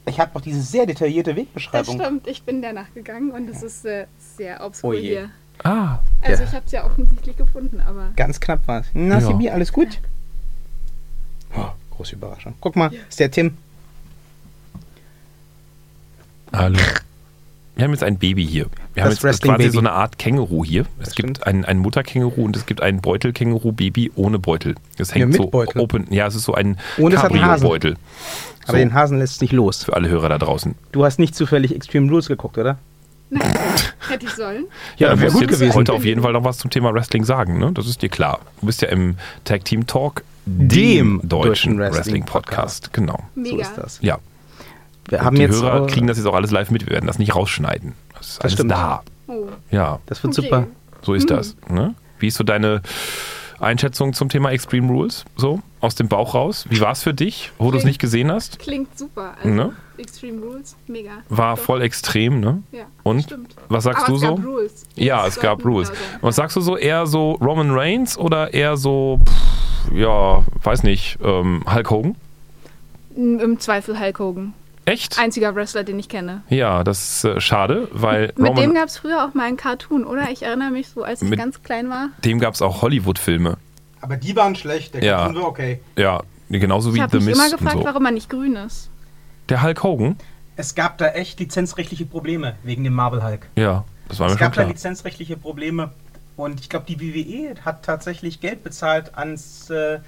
Ich habe auch diese sehr detaillierte Das Wegbeschreibung. stimmt, ich bin danach gegangen und es ist äh, sehr obskur Oh hier. Ah, Also Ja. ich habe es ja offensichtlich gefunden, aber Ganz knapp war es. Na, Ja. CP, alles gut? Oh, große Überraschung. Guck mal, ist der Tim. hallo. Wir haben jetzt ein Baby hier. Wir haben Das jetzt quasi Wrestling-Baby. so eine Art Känguru hier. Es Das gibt ein, ein Mutterkänguru und es gibt ein Beutelkänguru-Baby ohne Beutel. Es Ja, hängt mit so Beutel. open. Ja, es ist so ein Und es hat einen Hasen. Cabrio-Beutel. Aber So, den Hasen lässt sich los. für alle Hörer da draußen. Du hast nicht zufällig Extreme Rules geguckt, oder? hätte ich sollen. Ja, du wär musst gut gewesen. heute auf jeden Fall noch was zum Thema Wrestling sagen, ne? Das ist dir klar. Du bist ja im Tag Team Talk, Dem dem deutschen Wrestling-Podcast. genau. Mega. So ist das. Ja. Wir Und haben die jetzt. Hörer kriegen das jetzt auch alles live mit. Wir werden das nicht rausschneiden. Das ist alles stimmt. da. Oh, Ja, das wird okay. super. so Hm. ist das. Ne? Wie ist so deine Einschätzung zum Thema Extreme Rules? So aus dem Bauch raus? Wie war es für dich, wo du es nicht gesehen hast? Klingt super. Also, Ne? Extreme Rules, mega. war Doch. voll extrem, ne? Ja, Und? Stimmt. Was sagst Aber du es so? Gab Rules. Ja, es gab sollten Rules. sein. Was sagst du so? Eher so Roman Reigns oder eher so, pff, ja, weiß nicht, ähm, Hulk Hogan? Im Zweifel Hulk Hogan. Echt? Einziger Wrestler, den ich kenne. Ja, das ist äh, schade, weil Mit Roman, dem gab es früher auch mal einen Cartoon, oder? Ich erinnere mich so, als ich ganz klein war. dem gab es auch Hollywood-Filme. Aber die waren schlecht, der Ja. Cartoon war okay. Ja, genauso wie Ich The habe mich immer gefragt, so. warum er nicht grün ist. Der Hulk Hogan? Es gab da echt lizenzrechtliche Probleme wegen dem Marvel Hulk. Ja, das war mir Es schon gab da klar. lizenzrechtliche Probleme und ich glaube, die WWE hat tatsächlich Geld bezahlt ans, äh,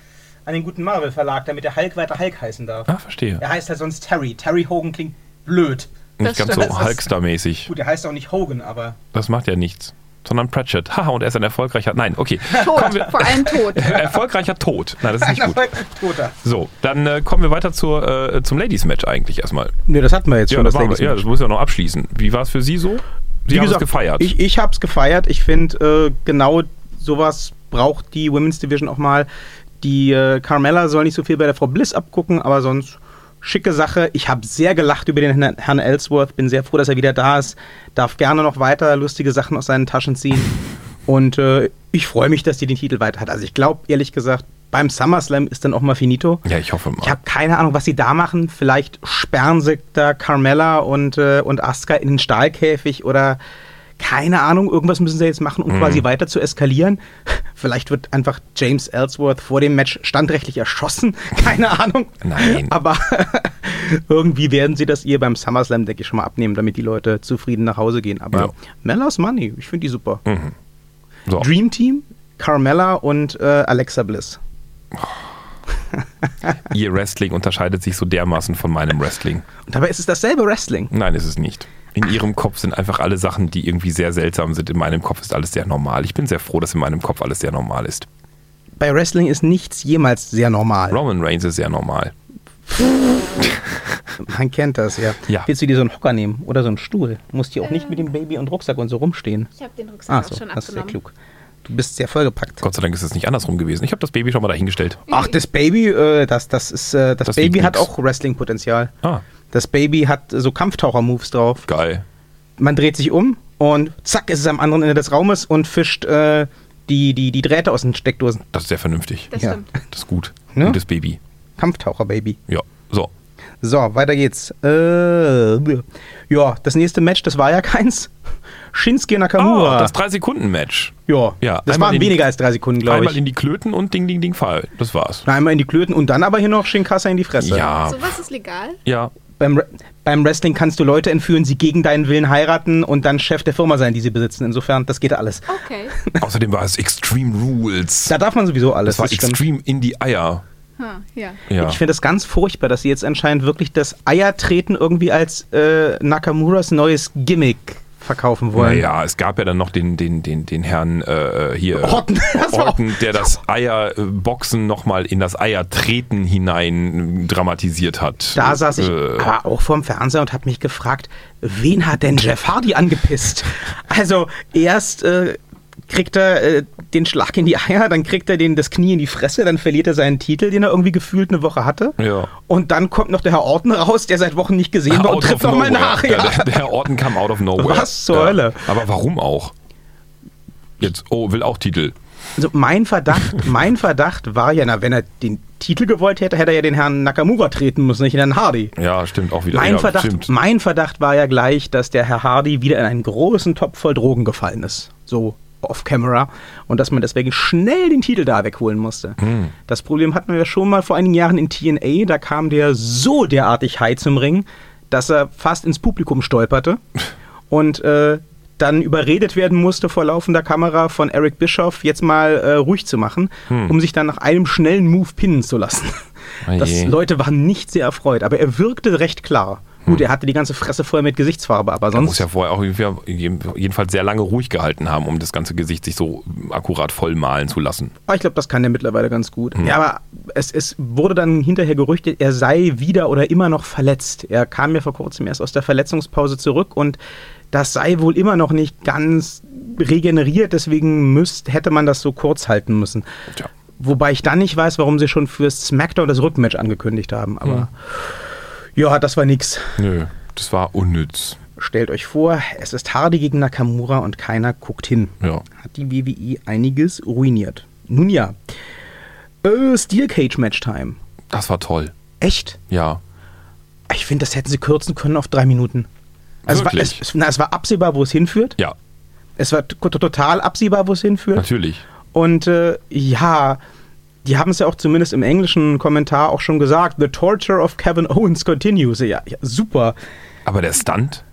an den guten Marvel Verlag, damit der Hulk weiter Hulk heißen darf. Ah, verstehe. Er heißt halt sonst Terry. Terry Hogan klingt blöd. Nicht das ganz so stimmt. Ist- Hulkster-mäßig. Gut, er heißt auch nicht Hogan, aber Das macht ja nichts. Sondern Pratchett. Haha, und er ist ein erfolgreicher. Nein, okay. Tot, vor allem tot. erfolgreicher Tod. Nein, das ist nicht ein gut. erfolgreicher Toter. So, dann äh, kommen wir weiter zur, äh, zum Ladies-Match eigentlich erstmal. Ne, das hatten wir jetzt Ja, das, war, ja, das muss ja noch abschließen. Wie war es für Sie so? Sie Wie haben gesagt, es gefeiert. Ich, ich habe es gefeiert. Ich finde, äh, genau sowas braucht die Women's Division auch mal. Die äh, Carmella soll nicht so viel bei der Frau Bliss abgucken, aber sonst schicke Sache. Ich habe sehr gelacht über den Herrn- Ellsworth. Bin sehr froh, dass er wieder da ist. Darf gerne noch weiter lustige Sachen aus seinen Taschen ziehen. Und äh, ich freue mich, dass die den Titel weiter hat. Also ich glaube, ehrlich gesagt, beim SummerSlam ist dann auch mal finito. ja, ich hoffe mal. Ich habe keine Ahnung, was sie da machen. Vielleicht sperren sie da Carmella und, äh, und Asuka in den Stahlkäfig oder keine Ahnung, irgendwas müssen sie jetzt machen, um quasi weiter zu eskalieren. Vielleicht wird einfach James Ellsworth vor dem Match standrechtlich erschossen. Keine Ahnung. Nein. Aber irgendwie werden sie das ihr beim SummerSlam, denke ich, schon mal abnehmen, damit die Leute zufrieden nach Hause gehen. Aber Ja. Mellas Money, ich finde die super. so. Dream Team, Carmella und äh, Alexa Bliss. Ihr Wrestling unterscheidet sich so dermaßen von meinem Wrestling. Und dabei ist es dasselbe Wrestling. Nein, ist es nicht. In ihrem Kopf sind einfach alle Sachen, die irgendwie sehr seltsam sind. In meinem Kopf ist alles sehr normal. Ich bin sehr froh, dass in meinem Kopf alles sehr normal ist. Bei Wrestling ist nichts jemals sehr normal. Roman Reigns ist sehr normal. Man kennt das, ja. Ja. Willst du dir so einen Hocker nehmen oder so einen Stuhl? Musst hier auch nicht mit dem Baby und Rucksack und so rumstehen. Ich habe den Rucksack Ah, auch so, schon das ist sehr abgenommen. klug. Du bist sehr vollgepackt. Gott sei Dank ist es nicht andersrum gewesen. Ich habe das Baby schon mal dahingestellt. Ach, das Baby, äh, das, das ist, äh, das, Das Baby hat auch Wrestling-Potenzial. Ah, Das Baby hat so Kampftaucher-Moves drauf. geil. Man dreht sich um und zack ist es am anderen Ende des Raumes und fischt äh, die, die, die Drähte aus den Steckdosen. Das ist sehr vernünftig. Das Ja. stimmt. Das ist gut. Ne? Gutes Baby. Kampftaucher-Baby. Ja. So. So, weiter geht's. Äh, ja, das nächste Match, das war ja keins. Shinsuke Nakamura. Oh, das 3-Sekunden-Match. ja, Ja, das einmal waren in die- weniger als drei Sekunden, glaube Einmal ich. in die Klöten und Ding, Ding, Ding, Fall. Das war's. Na, einmal in die Klöten und dann aber hier noch Shinkasa in die Fresse. Ja. Sowas ist legal? Ja. Beim, Re- beim Wrestling kannst du Leute entführen, sie gegen deinen Willen heiraten und dann Chef der Firma sein, die sie besitzen. Insofern, das geht alles. Okay. Außerdem war es Extreme Rules. Da darf man sowieso alles. Das war das stimmt. Extreme in die Eier. Hm, ja. Ja. Ich finde es ganz furchtbar, dass sie jetzt anscheinend wirklich das Eiertreten irgendwie als äh, Nakamuras neues Gimmick verkaufen wollen. Naja, es gab ja dann noch den, den, den, den Herrn äh, hier Orton. Das war auch- Orton, der das Eierboxen nochmal in das Eiertreten hinein äh, dramatisiert hat. Da saß ich Äh, aber auch vorm Fernseher und habe mich gefragt, wen hat denn Jeff Hardy angepisst? Also erst äh, kriegt er äh, den Schlag in die Eier, dann kriegt er den, das Knie in die Fresse, dann verliert er seinen Titel, den er irgendwie gefühlt eine Woche hatte. Ja. Und dann kommt noch der Herr Orton raus, der seit Wochen nicht gesehen war und out trifft of nochmal nach. Der, Ja. der, der Herr Orton kam out of nowhere. Was zur Hölle? Aber warum auch? Jetzt, oh, will auch Titel. Also mein Verdacht, mein Verdacht war ja, na, wenn er den Titel gewollt hätte, hätte er ja den Herrn Nakamura treten müssen, nicht den Herrn Hardy. Ja, stimmt auch wieder. Mein, ja, Verdacht, Stimmt. mein Verdacht war ja gleich, dass der Herr Hardy wieder in einen großen Topf voll Drogen gefallen ist. So off-camera. Und dass man deswegen schnell den Titel da wegholen musste. Hm. Das Problem hatten wir ja schon mal vor einigen Jahren in TNA. Da kam der so derartig high zum Ring, dass er fast ins Publikum stolperte. Und äh, dann überredet werden musste vor laufender Kamera von Eric Bischoff, jetzt mal äh, ruhig zu machen, Hm. um sich dann nach einem schnellen Move pinnen zu lassen. Das. Leute waren nicht sehr erfreut, aber er wirkte recht klar. Gut, er hatte die ganze Fresse voll mit Gesichtsfarbe, aber Er sonst. muss ja vorher auch jedenfalls sehr lange ruhig gehalten haben, um das ganze Gesicht sich so akkurat voll malen zu lassen. Ah, ich glaube, das kann er mittlerweile ganz gut. Hm. Ja, aber es, es wurde dann hinterher gerüchtet, er sei wieder oder immer noch verletzt. Er kam ja vor kurzem erst aus der Verletzungspause zurück und das sei wohl immer noch nicht ganz regeneriert, deswegen müsst, hätte man das so kurz halten müssen. Tja. Wobei ich dann nicht weiß, warum sie schon fürs SmackDown das Rückmatch angekündigt haben. Aber Ja, das war nix. Nö, das war unnütz. Stellt euch vor, es ist Hardy gegen Nakamura und keiner guckt hin. Ja. Hat die WWE einiges ruiniert. Nun ja. Äh, Steel Cage Match Time. Das war toll. Echt? Ja. Ich finde, das hätten sie kürzen können auf drei Minuten. Also es war, Wirklich? es, na, es war absehbar, wo es hinführt. Ja, Es war total absehbar, wo es hinführt. natürlich. Und äh, ja, die haben es ja auch zumindest im englischen Kommentar auch schon gesagt. The torture of Kevin Owens continues. Ja, ja super. Aber der Stunt?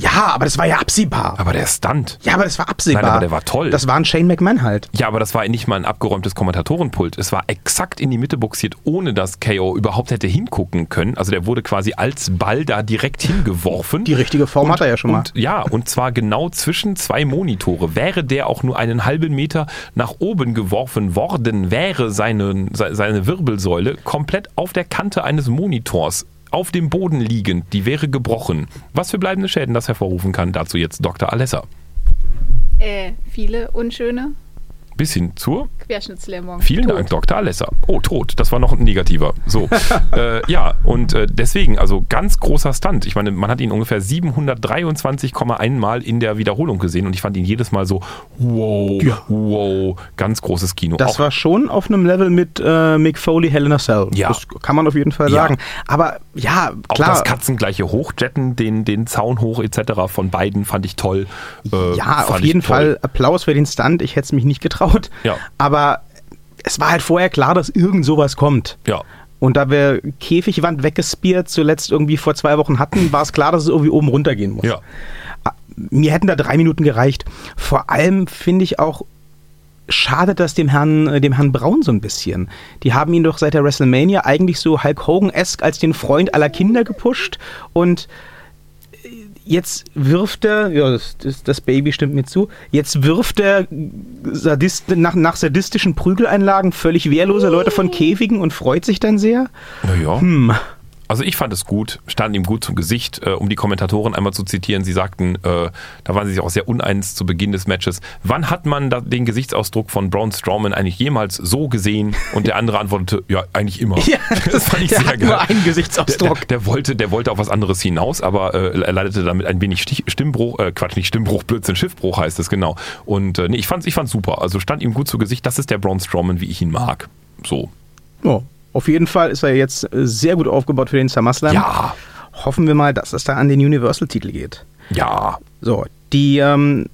Ja, aber das war ja absehbar. Aber der Stunt? ja, aber das war absehbar. Nein, aber der war toll. Das war ein Shane McMahon halt. Ja, aber das war nicht mal ein abgeräumtes Kommentatorenpult. Es war exakt in die Mitte boxiert, ohne dass KO überhaupt hätte hingucken können. Also der wurde quasi als Ball da direkt hingeworfen. Die richtige Form und, hat er ja schon mal. Und, ja, und zwar genau zwischen zwei Monitore. Wäre der auch nur einen halben Meter nach oben geworfen worden, wäre seine, se- seine Wirbelsäule komplett auf der Kante eines Monitors auf dem Boden liegend. Die wäre gebrochen. Was für bleibende Schäden das hervorrufen kann, dazu jetzt Dr. Alessa. Äh, viele unschöne Bis hin zur Querschnittslähmung. Vielen Tot. Dank, Dr. Alessa. Oh, tot. Das war noch ein negativer. So. äh, ja, und äh, deswegen, also ganz großer Stunt. Ich meine, man hat ihn ungefähr 723,1 Mal in der Wiederholung gesehen und ich fand ihn jedes Mal so, wow, Ja. wow, ganz großes Kino. Das Auch, war schon auf einem Level mit äh, Mick Foley, Hell in a Cell. Ja. Das kann man auf jeden Fall Ja. sagen. Aber ja, auch klar. das katzengleiche Hochjetten, den, den Zaun hoch etc. von beiden fand ich toll. Äh, Ja, auf jeden toll. Fall Applaus für den Stunt. Ich hätte es mich nicht getraut. Ja. Aber es war halt vorher klar, dass irgend sowas kommt. Ja. Und da wir Käfigwand weggespiert zuletzt irgendwie vor zwei Wochen hatten, war es klar, dass es irgendwie oben runtergehen muss. Ja. Mir hätten da drei Minuten gereicht. Vor allem finde ich auch, schadet das dem Herrn, äh, dem Herrn Braun so ein bisschen. Die haben ihn doch seit der WrestleMania eigentlich so Hulk Hogan-esque als den Freund aller Kinder gepusht und jetzt wirft er, ja, das, das, das Baby stimmt mir zu, jetzt wirft er Sadist, nach, nach sadistischen Prügeleinlagen völlig wehrlose Leute von Käfigen und freut sich dann sehr. Naja. Hm. Also ich fand es gut, stand ihm gut zum Gesicht. Äh, um die Kommentatoren einmal zu zitieren, sie sagten, äh, da waren sie sich auch sehr uneins zu Beginn des Matches. Wann hat man da den Gesichtsausdruck von Braun Strowman eigentlich jemals so gesehen? Und der andere antwortete, ja, eigentlich immer. Ja, das fand ich der sehr hat geil. nur einen Der, Gesichtsausdruck. der, der, wollte, der wollte auf was anderes hinaus, aber äh, er leitete damit ein wenig Stich, Stimmbruch, äh, Quatsch, nicht Stimmbruch, Blödsinn, Schiffbruch heißt es, genau. Und äh, nee, ich fand's, ich fand's super. Also stand ihm gut zu Gesicht. Das ist der Braun Strowman, wie ich ihn mag. So. Ja, auf jeden Fall ist er jetzt äh, sehr gut aufgebaut für den SummerSlam. Ja, Hoffen wir mal, dass es da an den Universal-Titel geht. ja. So, die, ähm,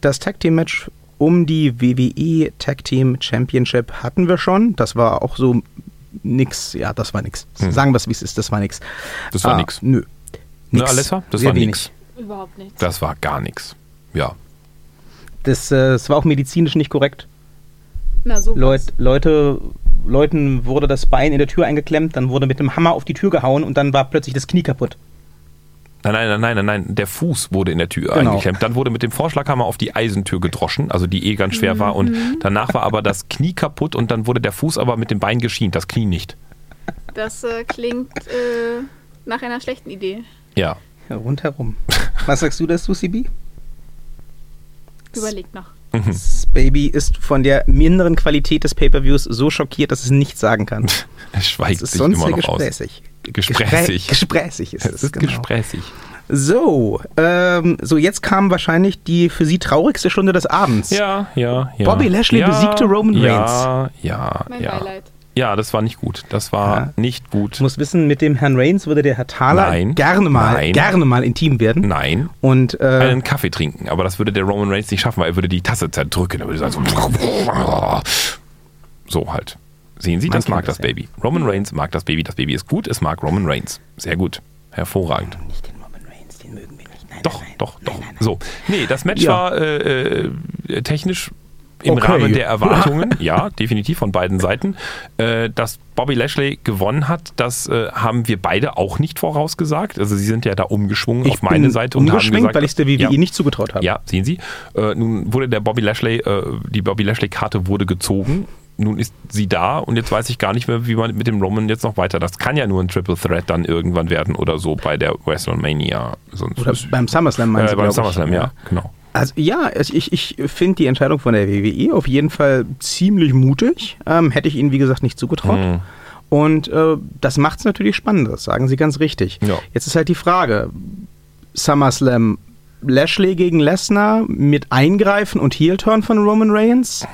das Tag Team Match um die WWE Tag Team Championship hatten wir schon. Das war auch so nix. Ja, das war nix. Sagen wir es, wie es ist. Das war nix. Hm. Das war Ah, nix. Nö. Ne, Alessa? Das Sehr war wenig. nix. Überhaupt nichts. Das war gar nichts. Ja. Das, äh, das war auch medizinisch nicht korrekt. Na, so Leut, Leute, Leuten wurde das Bein in der Tür eingeklemmt, dann wurde mit dem Hammer auf die Tür gehauen und dann war plötzlich das Knie kaputt. Nein, nein, nein, nein, nein, nein. Der Fuß wurde in der Tür Genau. eingeklemmt. Dann wurde mit dem Vorschlaghammer auf die Eisentür gedroschen, also die eh ganz schwer war. Und danach war aber das Knie kaputt und dann wurde der Fuß aber mit dem Bein geschient, das Knie nicht. Das äh, klingt äh, nach einer schlechten Idee. Ja. Ja, rundherum. Was sagst du dazu, CB? Überlegt noch. Das Baby ist von der minderen Qualität des Pay-Per-Views so schockiert, dass es nichts sagen kann. Es schweigt sich sonst immer sehr noch aus. gesprächig. Gesprächig. Gespräch- Gesprächig ist Es es. ist genau. gesprächig. So, ähm, so jetzt kam wahrscheinlich die für Sie traurigste Stunde des Abends. Ja, ja, ja. Bobby Lashley ja, besiegte Roman Ja, ja, Mein ja. Beileid. Ja, das war nicht gut. Das war Ja. nicht gut. Ich muss wissen, mit dem Herrn Reigns würde der Herr Thaler Nein. gerne mal, Nein. gerne mal intim werden. Nein. Und äh, einen Kaffee trinken. Aber das würde der Roman Reigns nicht schaffen, weil er würde die Tasse zerdrücken. Er würde sagen so, so halt. Sehen Sie, Man das mag das das ja. Baby. Roman Reigns mag das Baby. Das Baby ist gut, es mag Roman Reigns. Sehr gut. Hervorragend. nicht den Roman Reigns, den mögen wir nicht. Nein, Doch, nein, nein. doch, doch. Nein. So. Nee, das Match Ja. war äh, äh, technisch im Okay. Rahmen der Erwartungen, ja, definitiv von beiden Seiten. Äh, dass Bobby Lashley gewonnen hat, das äh, haben wir beide auch nicht vorausgesagt. Also sie sind ja da umgeschwungen Ich auf meine Seite und haben gesagt, weil ich es der WWE ja, nicht zugetraut habe. Ja, sehen Sie. Äh, nun wurde der Bobby Lashley, äh, die Bobby Lashley-Karte wurde gezogen. Nun ist sie da und jetzt weiß ich gar nicht mehr, wie man mit dem Roman jetzt noch weiter. Das kann ja nur ein Triple Threat dann irgendwann werden oder so bei der WrestleMania. Sonst Oder beim SummerSlam meinen äh, Sie, beim glaub ich. SummerSlam, ja, genau. Also ja, also ich, ich finde die Entscheidung von der WWE auf jeden Fall ziemlich mutig. Ähm, hätte ich ihnen, wie gesagt, nicht zugetraut. Mhm. Und äh, das macht es natürlich spannend, das sagen Sie ganz richtig. Ja. Jetzt ist halt die Frage, SummerSlam, Lashley gegen Lesnar mit Eingreifen und Heel-Turn von Roman Reigns?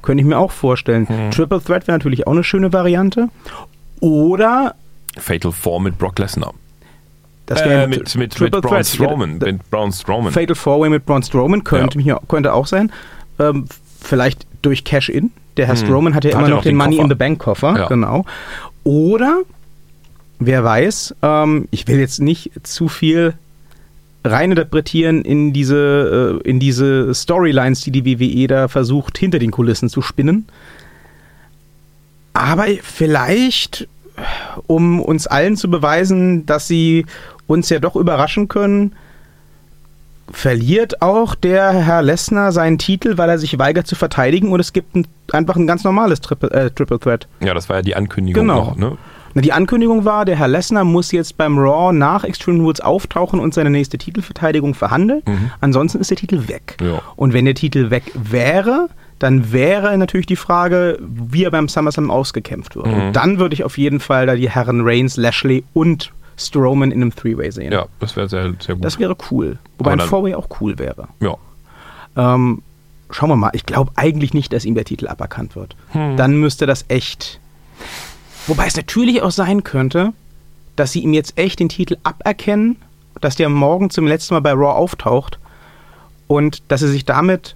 Könnte ich mir auch vorstellen. Hm. Triple Threat wäre natürlich auch eine schöne Variante. Oder Fatal Four mit Brock Lesnar. Das Äh, mit, mit, Triple mit Braun. Strowman. Mit Braun Strowman. Fatal Four-Way mit Braun Strowman könnte, Ja. mich, könnte auch sein. Ähm, vielleicht durch Cash-In. Der Herr Hm. Strowman hat ja Hat immer noch noch den den Money in the Bank Koffer. Ja. Genau. Oder, wer weiß, ähm, ich will jetzt nicht zu viel reininterpretieren in diese, äh, in diese Storylines, die die WWE da versucht, hinter den Kulissen zu spinnen. Aber vielleicht, um uns allen zu beweisen, dass sie uns ja doch überraschen können, verliert auch der Herr Lesnar seinen Titel, weil er sich weigert zu verteidigen und es gibt ein, einfach ein ganz normales Triple, äh, Triple Threat. Ja, das war ja die Ankündigung Genau. noch. Ne? Na, die Ankündigung war, der Herr Lesnar muss jetzt beim Raw nach Extreme Rules auftauchen und seine nächste Titelverteidigung verhandeln. Ansonsten ist der Titel weg. Ja. Und wenn der Titel weg wäre, dann wäre natürlich die Frage, wie er beim SummerSlam ausgekämpft wird. Und dann würde ich auf jeden Fall da die Herren Reigns, Lashley und Strowman in einem Three-Way sehen. Ja, das wäre sehr, sehr gut. Das wäre cool. Wobei Aber ein Four-Way auch cool wäre. ja. Ähm, schauen wir mal. Ich glaube eigentlich nicht, dass ihm der Titel aberkannt wird. Dann müsste das echt. Wobei es natürlich auch sein könnte, dass sie ihm jetzt echt den Titel aberkennen, dass der morgen zum letzten Mal bei Raw auftaucht und dass sie sich damit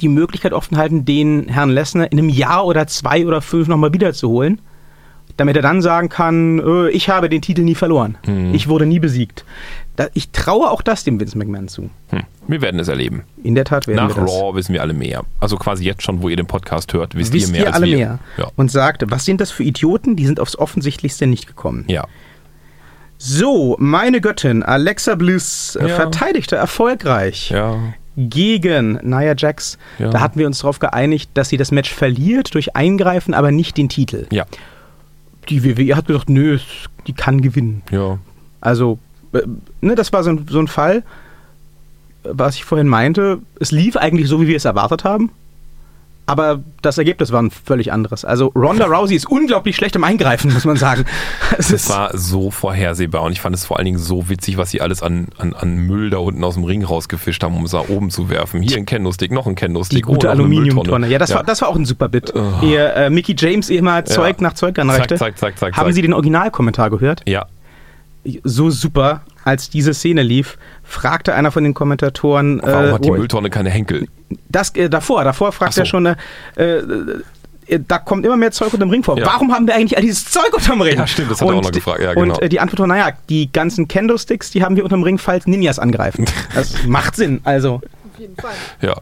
die Möglichkeit offen halten, den Herrn Lesnar in einem Jahr oder zwei oder fünf nochmal wiederzuholen, damit er dann sagen kann, äh, ich habe den Titel nie verloren. Ich wurde nie besiegt. Ich traue auch das dem Vince McMahon zu. Hm. Wir werden es erleben. In der Tat werden Nach wir das. Raw wissen wir alle mehr. Also quasi jetzt schon, wo ihr den Podcast hört, wisst, Wisst ihr mehr ihr alle wir. mehr? Ja. Und sagt, was sind das für Idioten? Die sind aufs Offensichtlichste nicht gekommen. ja. So, meine Göttin Alexa Bliss äh, Ja. verteidigte erfolgreich Ja. gegen Nia Jax. Ja. Da hatten wir uns darauf geeinigt, dass sie das Match verliert durch Eingreifen, aber nicht den Titel. Ja. Die WWE hat gesagt, nö, die kann gewinnen. Ja. Also, äh, ne, das war so ein, so ein Fall, äh, was ich vorhin meinte. Es lief eigentlich so, wie wir es erwartet haben. Aber das Ergebnis war ein völlig anderes. Also Ronda Rousey ist unglaublich schlecht im Eingreifen, muss man sagen. Es ist, war so vorhersehbar und ich fand es vor allen Dingen so witzig, was sie alles an, an, an Müll da unten aus dem Ring rausgefischt haben, um es da oben zu werfen. Hier ein Kendo-Stick, noch ein die gute oh, Aluminiumtonne. Ja, das, War, das war auch ein super Bit. Ihr, äh, Mickey James immer Zeug nach Zeug anreichte. Zack, zack, zack, zack, Haben. Sie den Originalkommentar gehört? Ja, So super, als diese Szene lief, fragte einer von den Kommentatoren. warum äh, hat die Mülltonne keine Henkel? Das äh, davor, davor fragt so. er schon, äh, äh, da kommt immer mehr Zeug unterm Ring vor. Ja. Warum haben wir eigentlich all dieses Zeug unterm Ring? Ja, stimmt, das hat er auch noch gefragt. Ja, genau. Und äh, die Antwort war, naja, die ganzen Kendo-Sticks, die haben wir unterm Ring, falls Ninjas angreifen. Das macht Sinn. Also, Auf jeden Fall. Ja.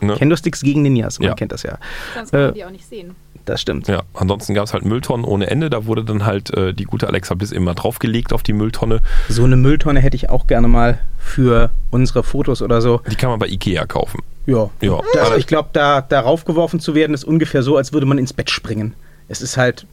Ne? Kendo-Sticks gegen Ninjas, man Ja. kennt das ja. Sonst kann man Äh, die auch nicht sehen. Das stimmt. Ja, ansonsten gab es halt Mülltonnen ohne Ende. Da wurde dann halt äh, die gute Alexa Bliss immer draufgelegt auf die Mülltonne. So eine Mülltonne hätte ich auch gerne mal für unsere Fotos oder so. Die kann man bei Ikea kaufen. Ja. Ja. Das, Aber- ich glaube, da darauf geworfen zu werden, ist ungefähr so, als würde man ins Bett springen. Es ist halt,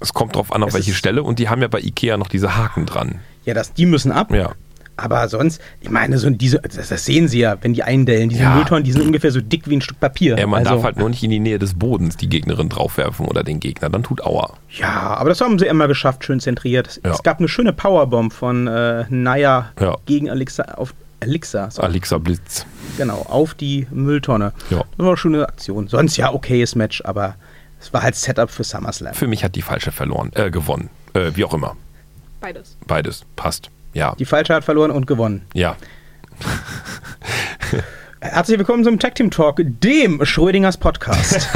Es kommt drauf an, auf welche Stelle. Und die haben ja bei Ikea noch diese Haken dran. ja, das, die müssen ab. Ja. Aber sonst, ich meine, so diese, das, das sehen Sie ja, wenn die eindellen. Diese Ja. Mülltonnen, die sind ungefähr so dick wie ein Stück Papier. ja man also, darf halt nur nicht in die Nähe des Bodens die Gegnerin draufwerfen oder den Gegner. Dann tut Aua. Ja, aber das haben sie immer geschafft, schön zentriert. Es, Ja. es gab eine schöne Powerbomb von äh, Naya Ja. gegen Alexa auf Alexa, so, Alexa Blitz. genau, auf die Mülltonne. Ja. Das war eine schöne Aktion. Sonst ja, okayes Match, aber es war halt Setup für SummerSlam. Für mich hat die falsche verloren, äh, gewonnen. Äh, wie auch immer. Beides. Beides. Passt. Ja. Die Falsche hat verloren und gewonnen. Ja. Herzlich willkommen zum Tag Team Talk, dem Schrödingers Podcast.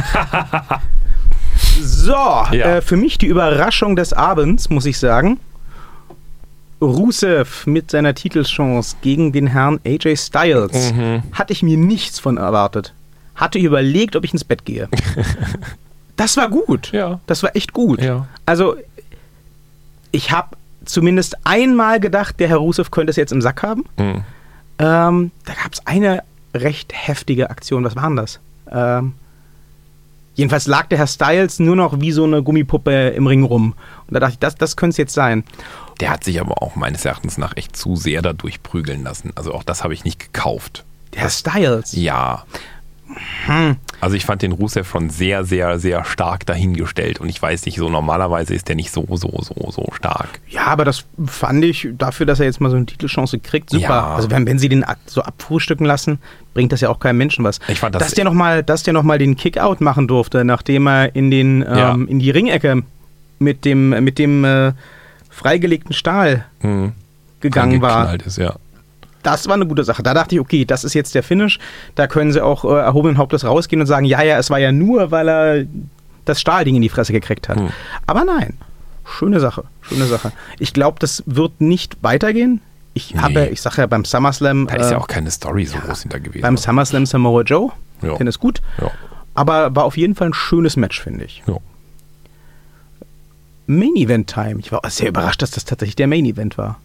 so, äh, für mich die Überraschung des Abends, muss ich sagen. Rusev mit seiner Titelchance gegen den Herrn AJ Styles. Mhm. Hatte ich mir nichts von erwartet. Hatte überlegt, ob ich ins Bett gehe. das war gut. Ja. Das war echt gut. Ja. Also, ich habe zumindest einmal gedacht, der Herr Rusev könnte es jetzt im Sack haben. Mhm. Ähm, da gab es eine recht heftige Aktion. Was war denn das? Ähm, jedenfalls lag der Herr Styles nur noch wie so eine Gummipuppe im Ring rum. Und da dachte ich, das, das könnte es jetzt sein. Der hat sich aber auch meines Erachtens nach echt zu sehr dadurch prügeln lassen. Also auch das habe ich nicht gekauft. Der Herr Styles. Ja. Also ich fand den Rusev schon sehr, sehr, sehr stark dahingestellt und ich weiß nicht, so normalerweise ist der nicht so, so, so, so stark. Ja, aber das fand ich dafür, dass er jetzt mal so eine Titelchance kriegt, super. Ja. Also wenn, wenn sie den so abfrühstücken lassen, bringt das ja auch keinem Menschen was. Ich fand das- dass der nochmal, dass der noch mal den Kickout machen durfte, nachdem er in den Ja. ähm, in die Ringecke mit dem mit dem äh, freigelegten Stahl Hm. gegangen war. Ist, ja. Das war eine gute Sache. Da dachte ich, okay, das ist jetzt der Finish. Da können sie auch äh, erhobenen Hauptes rausgehen und sagen, ja, ja, es war ja nur, weil er das Stahlding in die Fresse gekriegt hat. Hm. Aber nein, schöne Sache, schöne Sache. Ich glaube, das wird nicht weitergehen. Ich Nee. habe, ich sage ja beim SummerSlam, Da ist ja äh, auch keine Story so groß hinter gewesen. beim SummerSlam Samoa Joe, Ja. finde es gut. ja. Aber war auf jeden Fall ein schönes Match, finde ich. Ja. Main Event Time. Ich war sehr überrascht, dass das tatsächlich der Main Event war.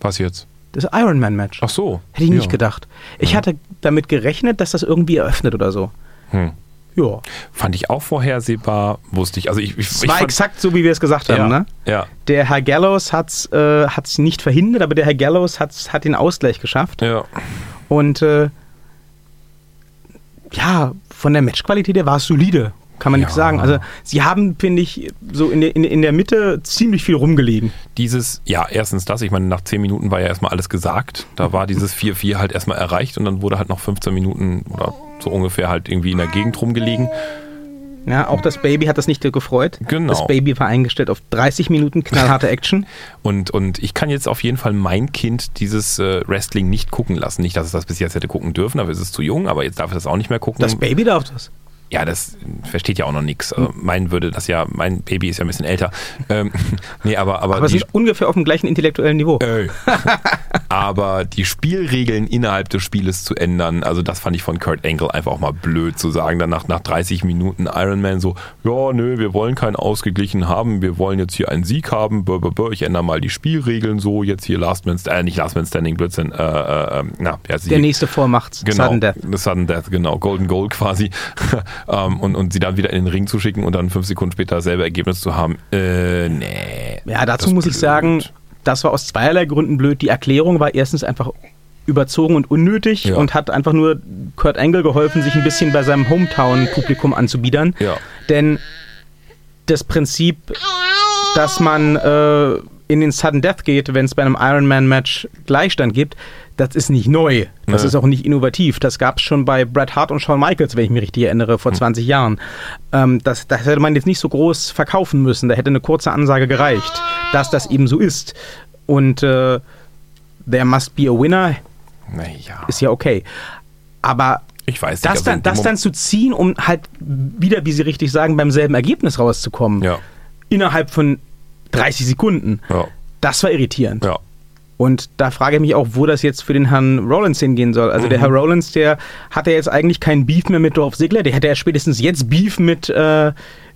Was jetzt? Das Iron Man Match. Ach so. Hätte ich nicht ja. gedacht. Ich hatte damit gerechnet, dass das irgendwie eröffnet oder so. Hm. Ja. Fand ich auch vorhersehbar, wusste ich. Also ich, ich, Es war exakt so, wie wir es gesagt ja, haben. Ne? ja, Der Herr Gallows hat es äh, hat's nicht verhindert, aber der Herr Gallows hat's, hat den Ausgleich geschafft. ja. Und äh, ja, von der Matchqualität her war es solide, kann man Ja. nichts sagen. Also sie haben, finde ich, so in der, in, in der Mitte ziemlich viel rumgelegen. Dieses, ja, erstens das, ich meine, nach 10 Minuten war ja erstmal alles gesagt. Da war dieses 4-4 halt erstmal erreicht und dann wurde halt noch 15 Minuten oder so ungefähr halt irgendwie in der Gegend rumgelegen. Ja, auch das Baby hat das nicht gefreut. Genau. Das Baby war eingestellt auf 30 Minuten knallharte Action. Und, und ich kann jetzt auf jeden Fall mein Kind dieses äh, Wrestling nicht gucken lassen. Nicht, dass es das bis jetzt hätte gucken dürfen, ist es zu jung, aber jetzt darf es das auch nicht mehr gucken. Das Baby darf das. Ja, das versteht ja auch noch nichts. Also mein würde das ja, mein Baby ist ja ein bisschen älter. Ähm, nee, aber, aber, Aber sie ist ungefähr auf dem gleichen intellektuellen Niveau. Ey. aber die Spielregeln innerhalb des Spieles zu ändern, also das fand ich von Kurt Angle einfach auch mal blöd zu sagen. Danach nach 30 Minuten Iron Man so, ja, nö, wir wollen keinen ausgeglichen haben, wir wollen jetzt hier einen Sieg haben, bö, bö, bö, ich ändere mal die Spielregeln so, jetzt hier Last Man, äh, nicht Last Man Standing, Blödsinn, äh, äh, äh, na, heißt sie? Der nächste Vormacht, Genau, Sudden Death. Sudden Death, genau. Golden Goal quasi. ähm, und, und sie dann wieder in den Ring zu schicken und dann fünf Sekunden später dasselbe Ergebnis zu haben. Äh, nee. Ja, dazu muss ich blöd. sagen, das war aus zweierlei Gründen blöd. Die Erklärung war erstens einfach überzogen und unnötig Ja. und hat einfach nur Kurt Angle geholfen, sich ein bisschen bei seinem Hometown-Publikum anzubiedern. Ja. Denn das Prinzip, dass man äh, in den Sudden Death geht, wenn es bei einem Ironman-Match Gleichstand gibt, das ist nicht neu. Das Nee. ist auch nicht innovativ. Das gab es schon bei Bret Hart und Shawn Michaels, wenn ich mich richtig erinnere, vor 20 Jahren. Ähm, das, das hätte man jetzt nicht so groß verkaufen müssen. Da hätte eine kurze Ansage gereicht, dass das eben so ist. Und äh, there must be a winner Naja. ist ja okay. Aber Ich weiß nicht. das, also dann, das dann zu ziehen, um halt wieder, wie Sie richtig sagen, beim selben Ergebnis rauszukommen, Ja, innerhalb von 30 Sekunden, ja, das war irritierend. ja. Und da frage ich mich auch, wo das jetzt für den Herrn Rollins hingehen soll. Also der Mhm. Herr Rollins, der hat ja jetzt eigentlich keinen Beef mehr mit Dolph Ziggler, der hätte ja spätestens jetzt Beef mit äh,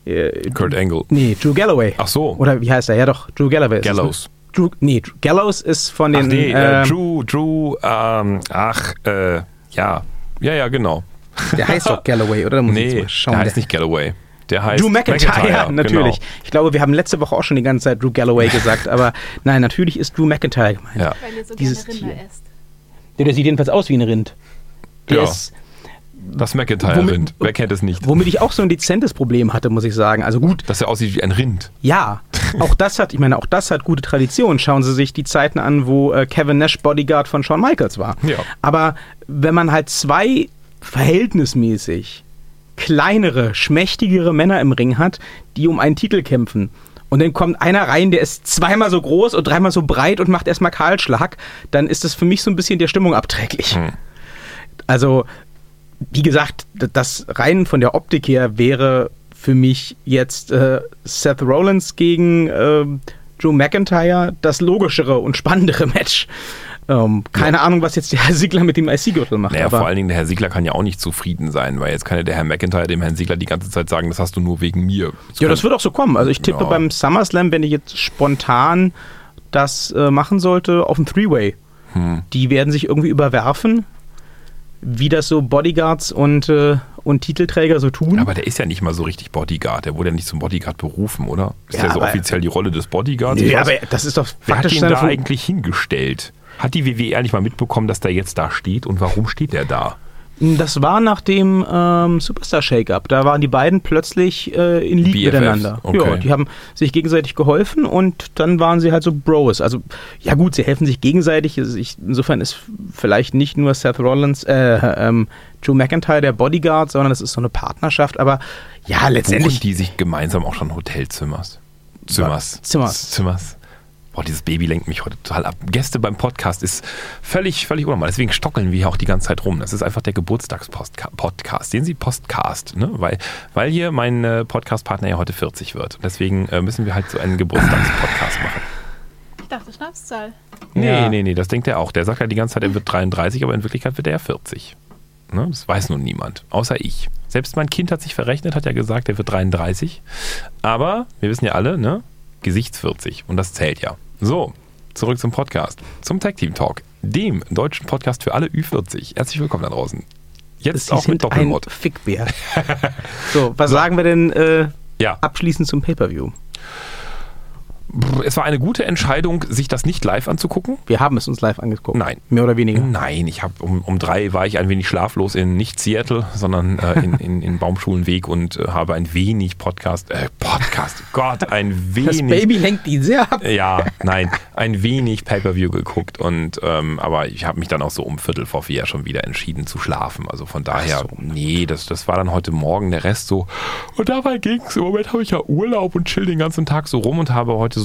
äh, Kurt Angle. Nee, Drew Galloway. Ach so. Oder wie heißt er? Ja doch, Drew Galloway. ne? Gallows. Drew, nee, Gallows ist von Ach den... nee, äh, ähm, Drew, Drew, ähm, ach, äh, ja. Ja, ja, genau. Der heißt doch Galloway, oder? Da muss ich jetzt Nee, mal schauen. der heißt nicht Galloway. Der heißt Drew McIntyre, natürlich. Genau. Ich glaube, wir haben letzte Woche auch schon die ganze Zeit Drew Galloway gesagt, aber nein, natürlich ist Drew McIntyre gemeint. Ja. Weil ihr so Dieses gerne Rinder Tier. esst. Der, der sieht jedenfalls aus wie ein Rind. Der Ja. ist, Das McIntyre-Rind. Wer kennt es nicht? womit ich auch so ein dezentes Problem hatte, muss ich sagen. Also gut, Dass er aussieht wie ein Rind. ja, auch das hat, ich meine, auch das hat gute Tradition. Schauen Sie sich die Zeiten an, wo äh, Kevin Nash Bodyguard von Shawn Michaels war. Ja. Aber wenn man halt zwei verhältnismäßig kleinere, schmächtigere Männer im Ring hat, die um einen Titel kämpfen. Und dann kommt einer rein, der ist zweimal so groß und dreimal so breit und macht erstmal Kahlschlag, dann ist das für mich so ein bisschen der Stimmung abträglich. Hm. Also, wie gesagt, das rein von der Optik her wäre für mich jetzt äh, Seth Rollins gegen äh, Drew McIntyre das logischere und spannendere Match. Ähm, keine Ahnung, was jetzt der Herr Sigler mit dem IC-Gürtel macht. Naja, vor allen Dingen, der Herr Siegler kann ja auch nicht zufrieden sein, weil jetzt kann ja der Herr McIntyre dem Herrn Siegler die ganze Zeit sagen, das hast du nur wegen mir. ja, das wird auch so kommen. Also ich tippe Ja. beim SummerSlam, wenn ich jetzt spontan das äh, machen sollte, auf ein Three-Way. Hm. Die werden sich irgendwie überwerfen, wie das so Bodyguards und, äh, und Titelträger so tun. Aber der ist ja nicht mal so richtig Bodyguard. Der wurde ja nicht zum Bodyguard berufen, oder? Ist Ja, der so offiziell die Rolle des Bodyguards? Weiß- aber das ist doch Wer hat ihn da eigentlich hingestellt? Hat die WWE eigentlich mal mitbekommen, dass der jetzt da steht und warum steht der da? Das war nach dem ähm, Superstar Shake-Up. Da waren die beiden plötzlich äh, in League BFFs, miteinander. okay. Ja, die haben sich gegenseitig geholfen und dann waren sie halt so Bros. Also, ja gut, sie helfen sich gegenseitig. Also ich, insofern ist vielleicht nicht nur Seth Rollins, äh, ähm, Drew McIntyre der Bodyguard, sondern es ist so eine Partnerschaft. Aber ja, Buchen letztendlich. die sich gemeinsam auch schon Hotelzimmers? Zimmers. Zimmers. Zimmers. Boah, dieses Baby lenkt mich heute total ab. Gäste beim Podcast ist völlig, völlig unnormal. Deswegen stockeln wir hier auch die ganze Zeit rum. Das ist einfach der Geburtstagspodcast. Sehen Sie Postcast, ne? Weil, weil hier mein äh, Podcast-Partner ja heute 40 wird. Deswegen äh, müssen wir halt so einen Geburtstagspodcast machen. Ich dachte Schnapszahl. Nee, Ja. nee, nee, das denkt er auch. Der sagt ja die ganze Zeit, er wird 33, aber in Wirklichkeit wird er ja 40. Ne? Das weiß nun niemand, außer ich. Selbst mein Kind hat sich verrechnet, hat ja gesagt, er wird 33. Aber wir wissen ja alle, ne? Gesichtsvierzig. Und das zählt ja. So, zurück zum Podcast. Zum Tag Team Talk. Dem deutschen Podcast für alle Ü40. Herzlich willkommen da draußen. Jetzt Sie auch mit ein Doppelmod. Fickbär. so, was sagen wir denn äh, Ja, abschließend zum Pay-Per-View? Es war eine gute Entscheidung, sich das nicht live anzugucken. Wir haben es uns live angeguckt. Nein. Mehr oder weniger. Nein, ich habe um, um drei war ich ein wenig schlaflos in nicht Seattle, sondern äh, in, in, in Baumschulenweg und äh, habe ein wenig Podcast, äh, Podcast, Gott, ein wenig. Das Baby lenkt die sehr ab. Ja, nein, ein wenig Pay-per-View geguckt und ähm, aber ich habe mich dann auch so um Viertel vor vier schon wieder entschieden zu schlafen. Also von daher, so. nee, das, das war dann heute Morgen der Rest so. Und dabei ging's. Im Moment habe ich ja Urlaub und chill den ganzen Tag so rum und habe heute so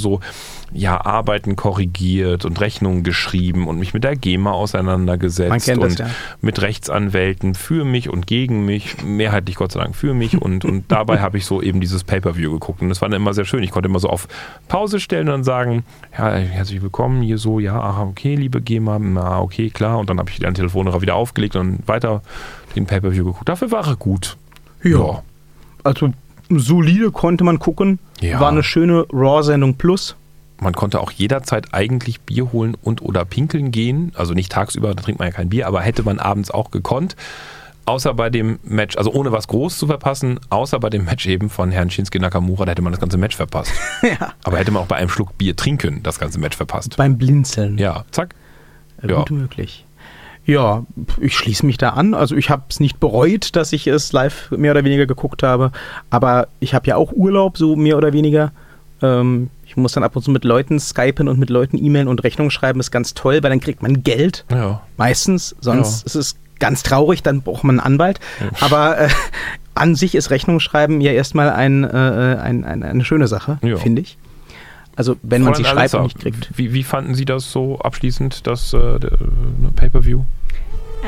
ja Arbeiten korrigiert und Rechnungen geschrieben und mich mit der GEMA auseinandergesetzt Man kennt das, und ja. mit Rechtsanwälten für mich und gegen mich, mehrheitlich Gott sei Dank für mich und, und dabei habe ich so eben dieses Pay-Per-View geguckt und das war dann immer sehr schön. Ich konnte immer so auf Pause stellen und dann sagen, ja, herzlich willkommen, hier so, ja, aha, okay, liebe GEMA, na, okay, klar und dann habe ich den Telefonhörer wieder aufgelegt und weiter den Pay-Per-View geguckt. Dafür war er gut. Ja. Also solide konnte man gucken. Ja. War eine schöne Raw-Sendung plus. Man konnte auch jederzeit eigentlich Bier holen und oder pinkeln gehen. Also nicht tagsüber, da trinkt man ja kein Bier, aber hätte man abends auch gekonnt. Außer bei dem Match, also ohne was groß zu verpassen, außer bei dem Match eben von Herrn Shinsuke Nakamura, da hätte man das ganze Match verpasst. ja. Aber hätte man auch bei einem Schluck Bier trinken das ganze Match verpasst. Beim Blinzeln. Ja, zack. Äh, ja. Gut möglich. Ja, ich schließe mich da an. Also ich habe es nicht bereut, dass ich es live mehr oder weniger geguckt habe. Aber ich habe ja auch Urlaub, so mehr oder weniger. Ähm, ich muss dann ab und zu mit Leuten skypen und mit Leuten E-Mailen und Rechnungen schreiben. Ist ganz toll, weil dann kriegt man Geld. Ja. Meistens. Sonst Ja. ist es ganz traurig, dann braucht man einen Anwalt. Aber äh, an sich ist Rechnung schreiben ja erstmal ein, äh, ein, ein, eine schöne Sache, finde ich. Also wenn man sie schreibt und nicht kriegt. Wie, wie fanden Sie das so abschließend, das äh, äh, Pay-Per-View?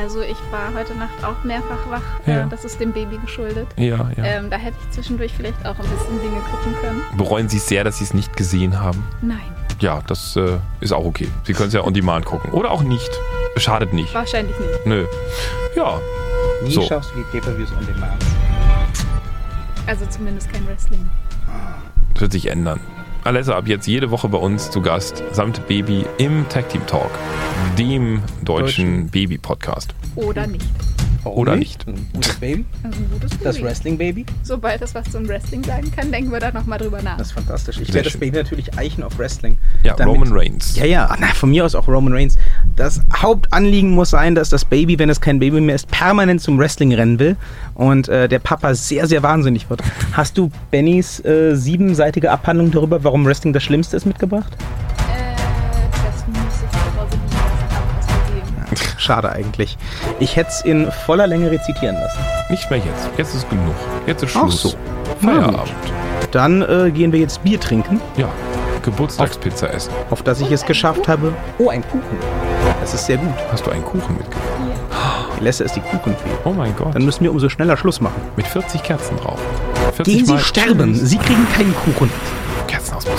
Also ich war heute Nacht auch mehrfach wach. Ja. Äh, das ist dem Baby geschuldet. Ja, ja. Ähm, da hätte ich zwischendurch vielleicht auch ein bisschen Dinge gucken können. Bereuen Sie es sehr, dass Sie es nicht gesehen haben? Nein, Ja, das äh, ist auch okay. Sie können es ja on demand gucken. Oder auch nicht. Schadet nicht. wahrscheinlich nicht. Nö. Ja. Nie So. schaust du die Pay-Per-Views on demand. Also zumindest kein Wrestling. Das wird sich ändern. Alessa ab jetzt jede Woche bei uns zu Gast, samt Baby im Tag Team Talk, dem deutschen Deutschen. Baby-Podcast. Oder nicht. Oder nicht. Ein gutes Baby. Also ein gutes Das Baby. Wrestling-Baby. Sobald das was zum Wrestling sagen kann, denken wir da nochmal drüber nach. Das ist fantastisch. Ich werde das. Baby natürlich eichen auf Wrestling. Ja, Damit- Roman Reigns. Ja, ja, na, von mir aus auch Roman Reigns. Das Hauptanliegen muss sein, dass das Baby, wenn es kein Baby mehr ist, permanent zum Wrestling rennen will und äh, der Papa sehr, sehr wahnsinnig wird. Hast du Bennys äh, siebenseitige Abhandlung darüber, warum Wrestling das Schlimmste ist, mitgebracht? Schade eigentlich. Ich hätte es in voller Länge rezitieren lassen. Nicht mehr jetzt. Jetzt ist genug. Jetzt ist Ach Schluss. so. Feierabend. Dann äh, gehen wir jetzt Bier trinken, Ja. Geburtstagspizza essen. auf das ich es geschafft habe. Oh, ein Kuchen. Das ist sehr gut. Hast du einen Kuchen mitgebracht? Lesse ist die Kuchenfee. Oh mein Gott. Dann müssen wir umso schneller Schluss machen. Mit 40 Kerzen drauf. 40 Gehen Sie Mal sterben. Sie kriegen keinen Kuchen. Kerzen aus du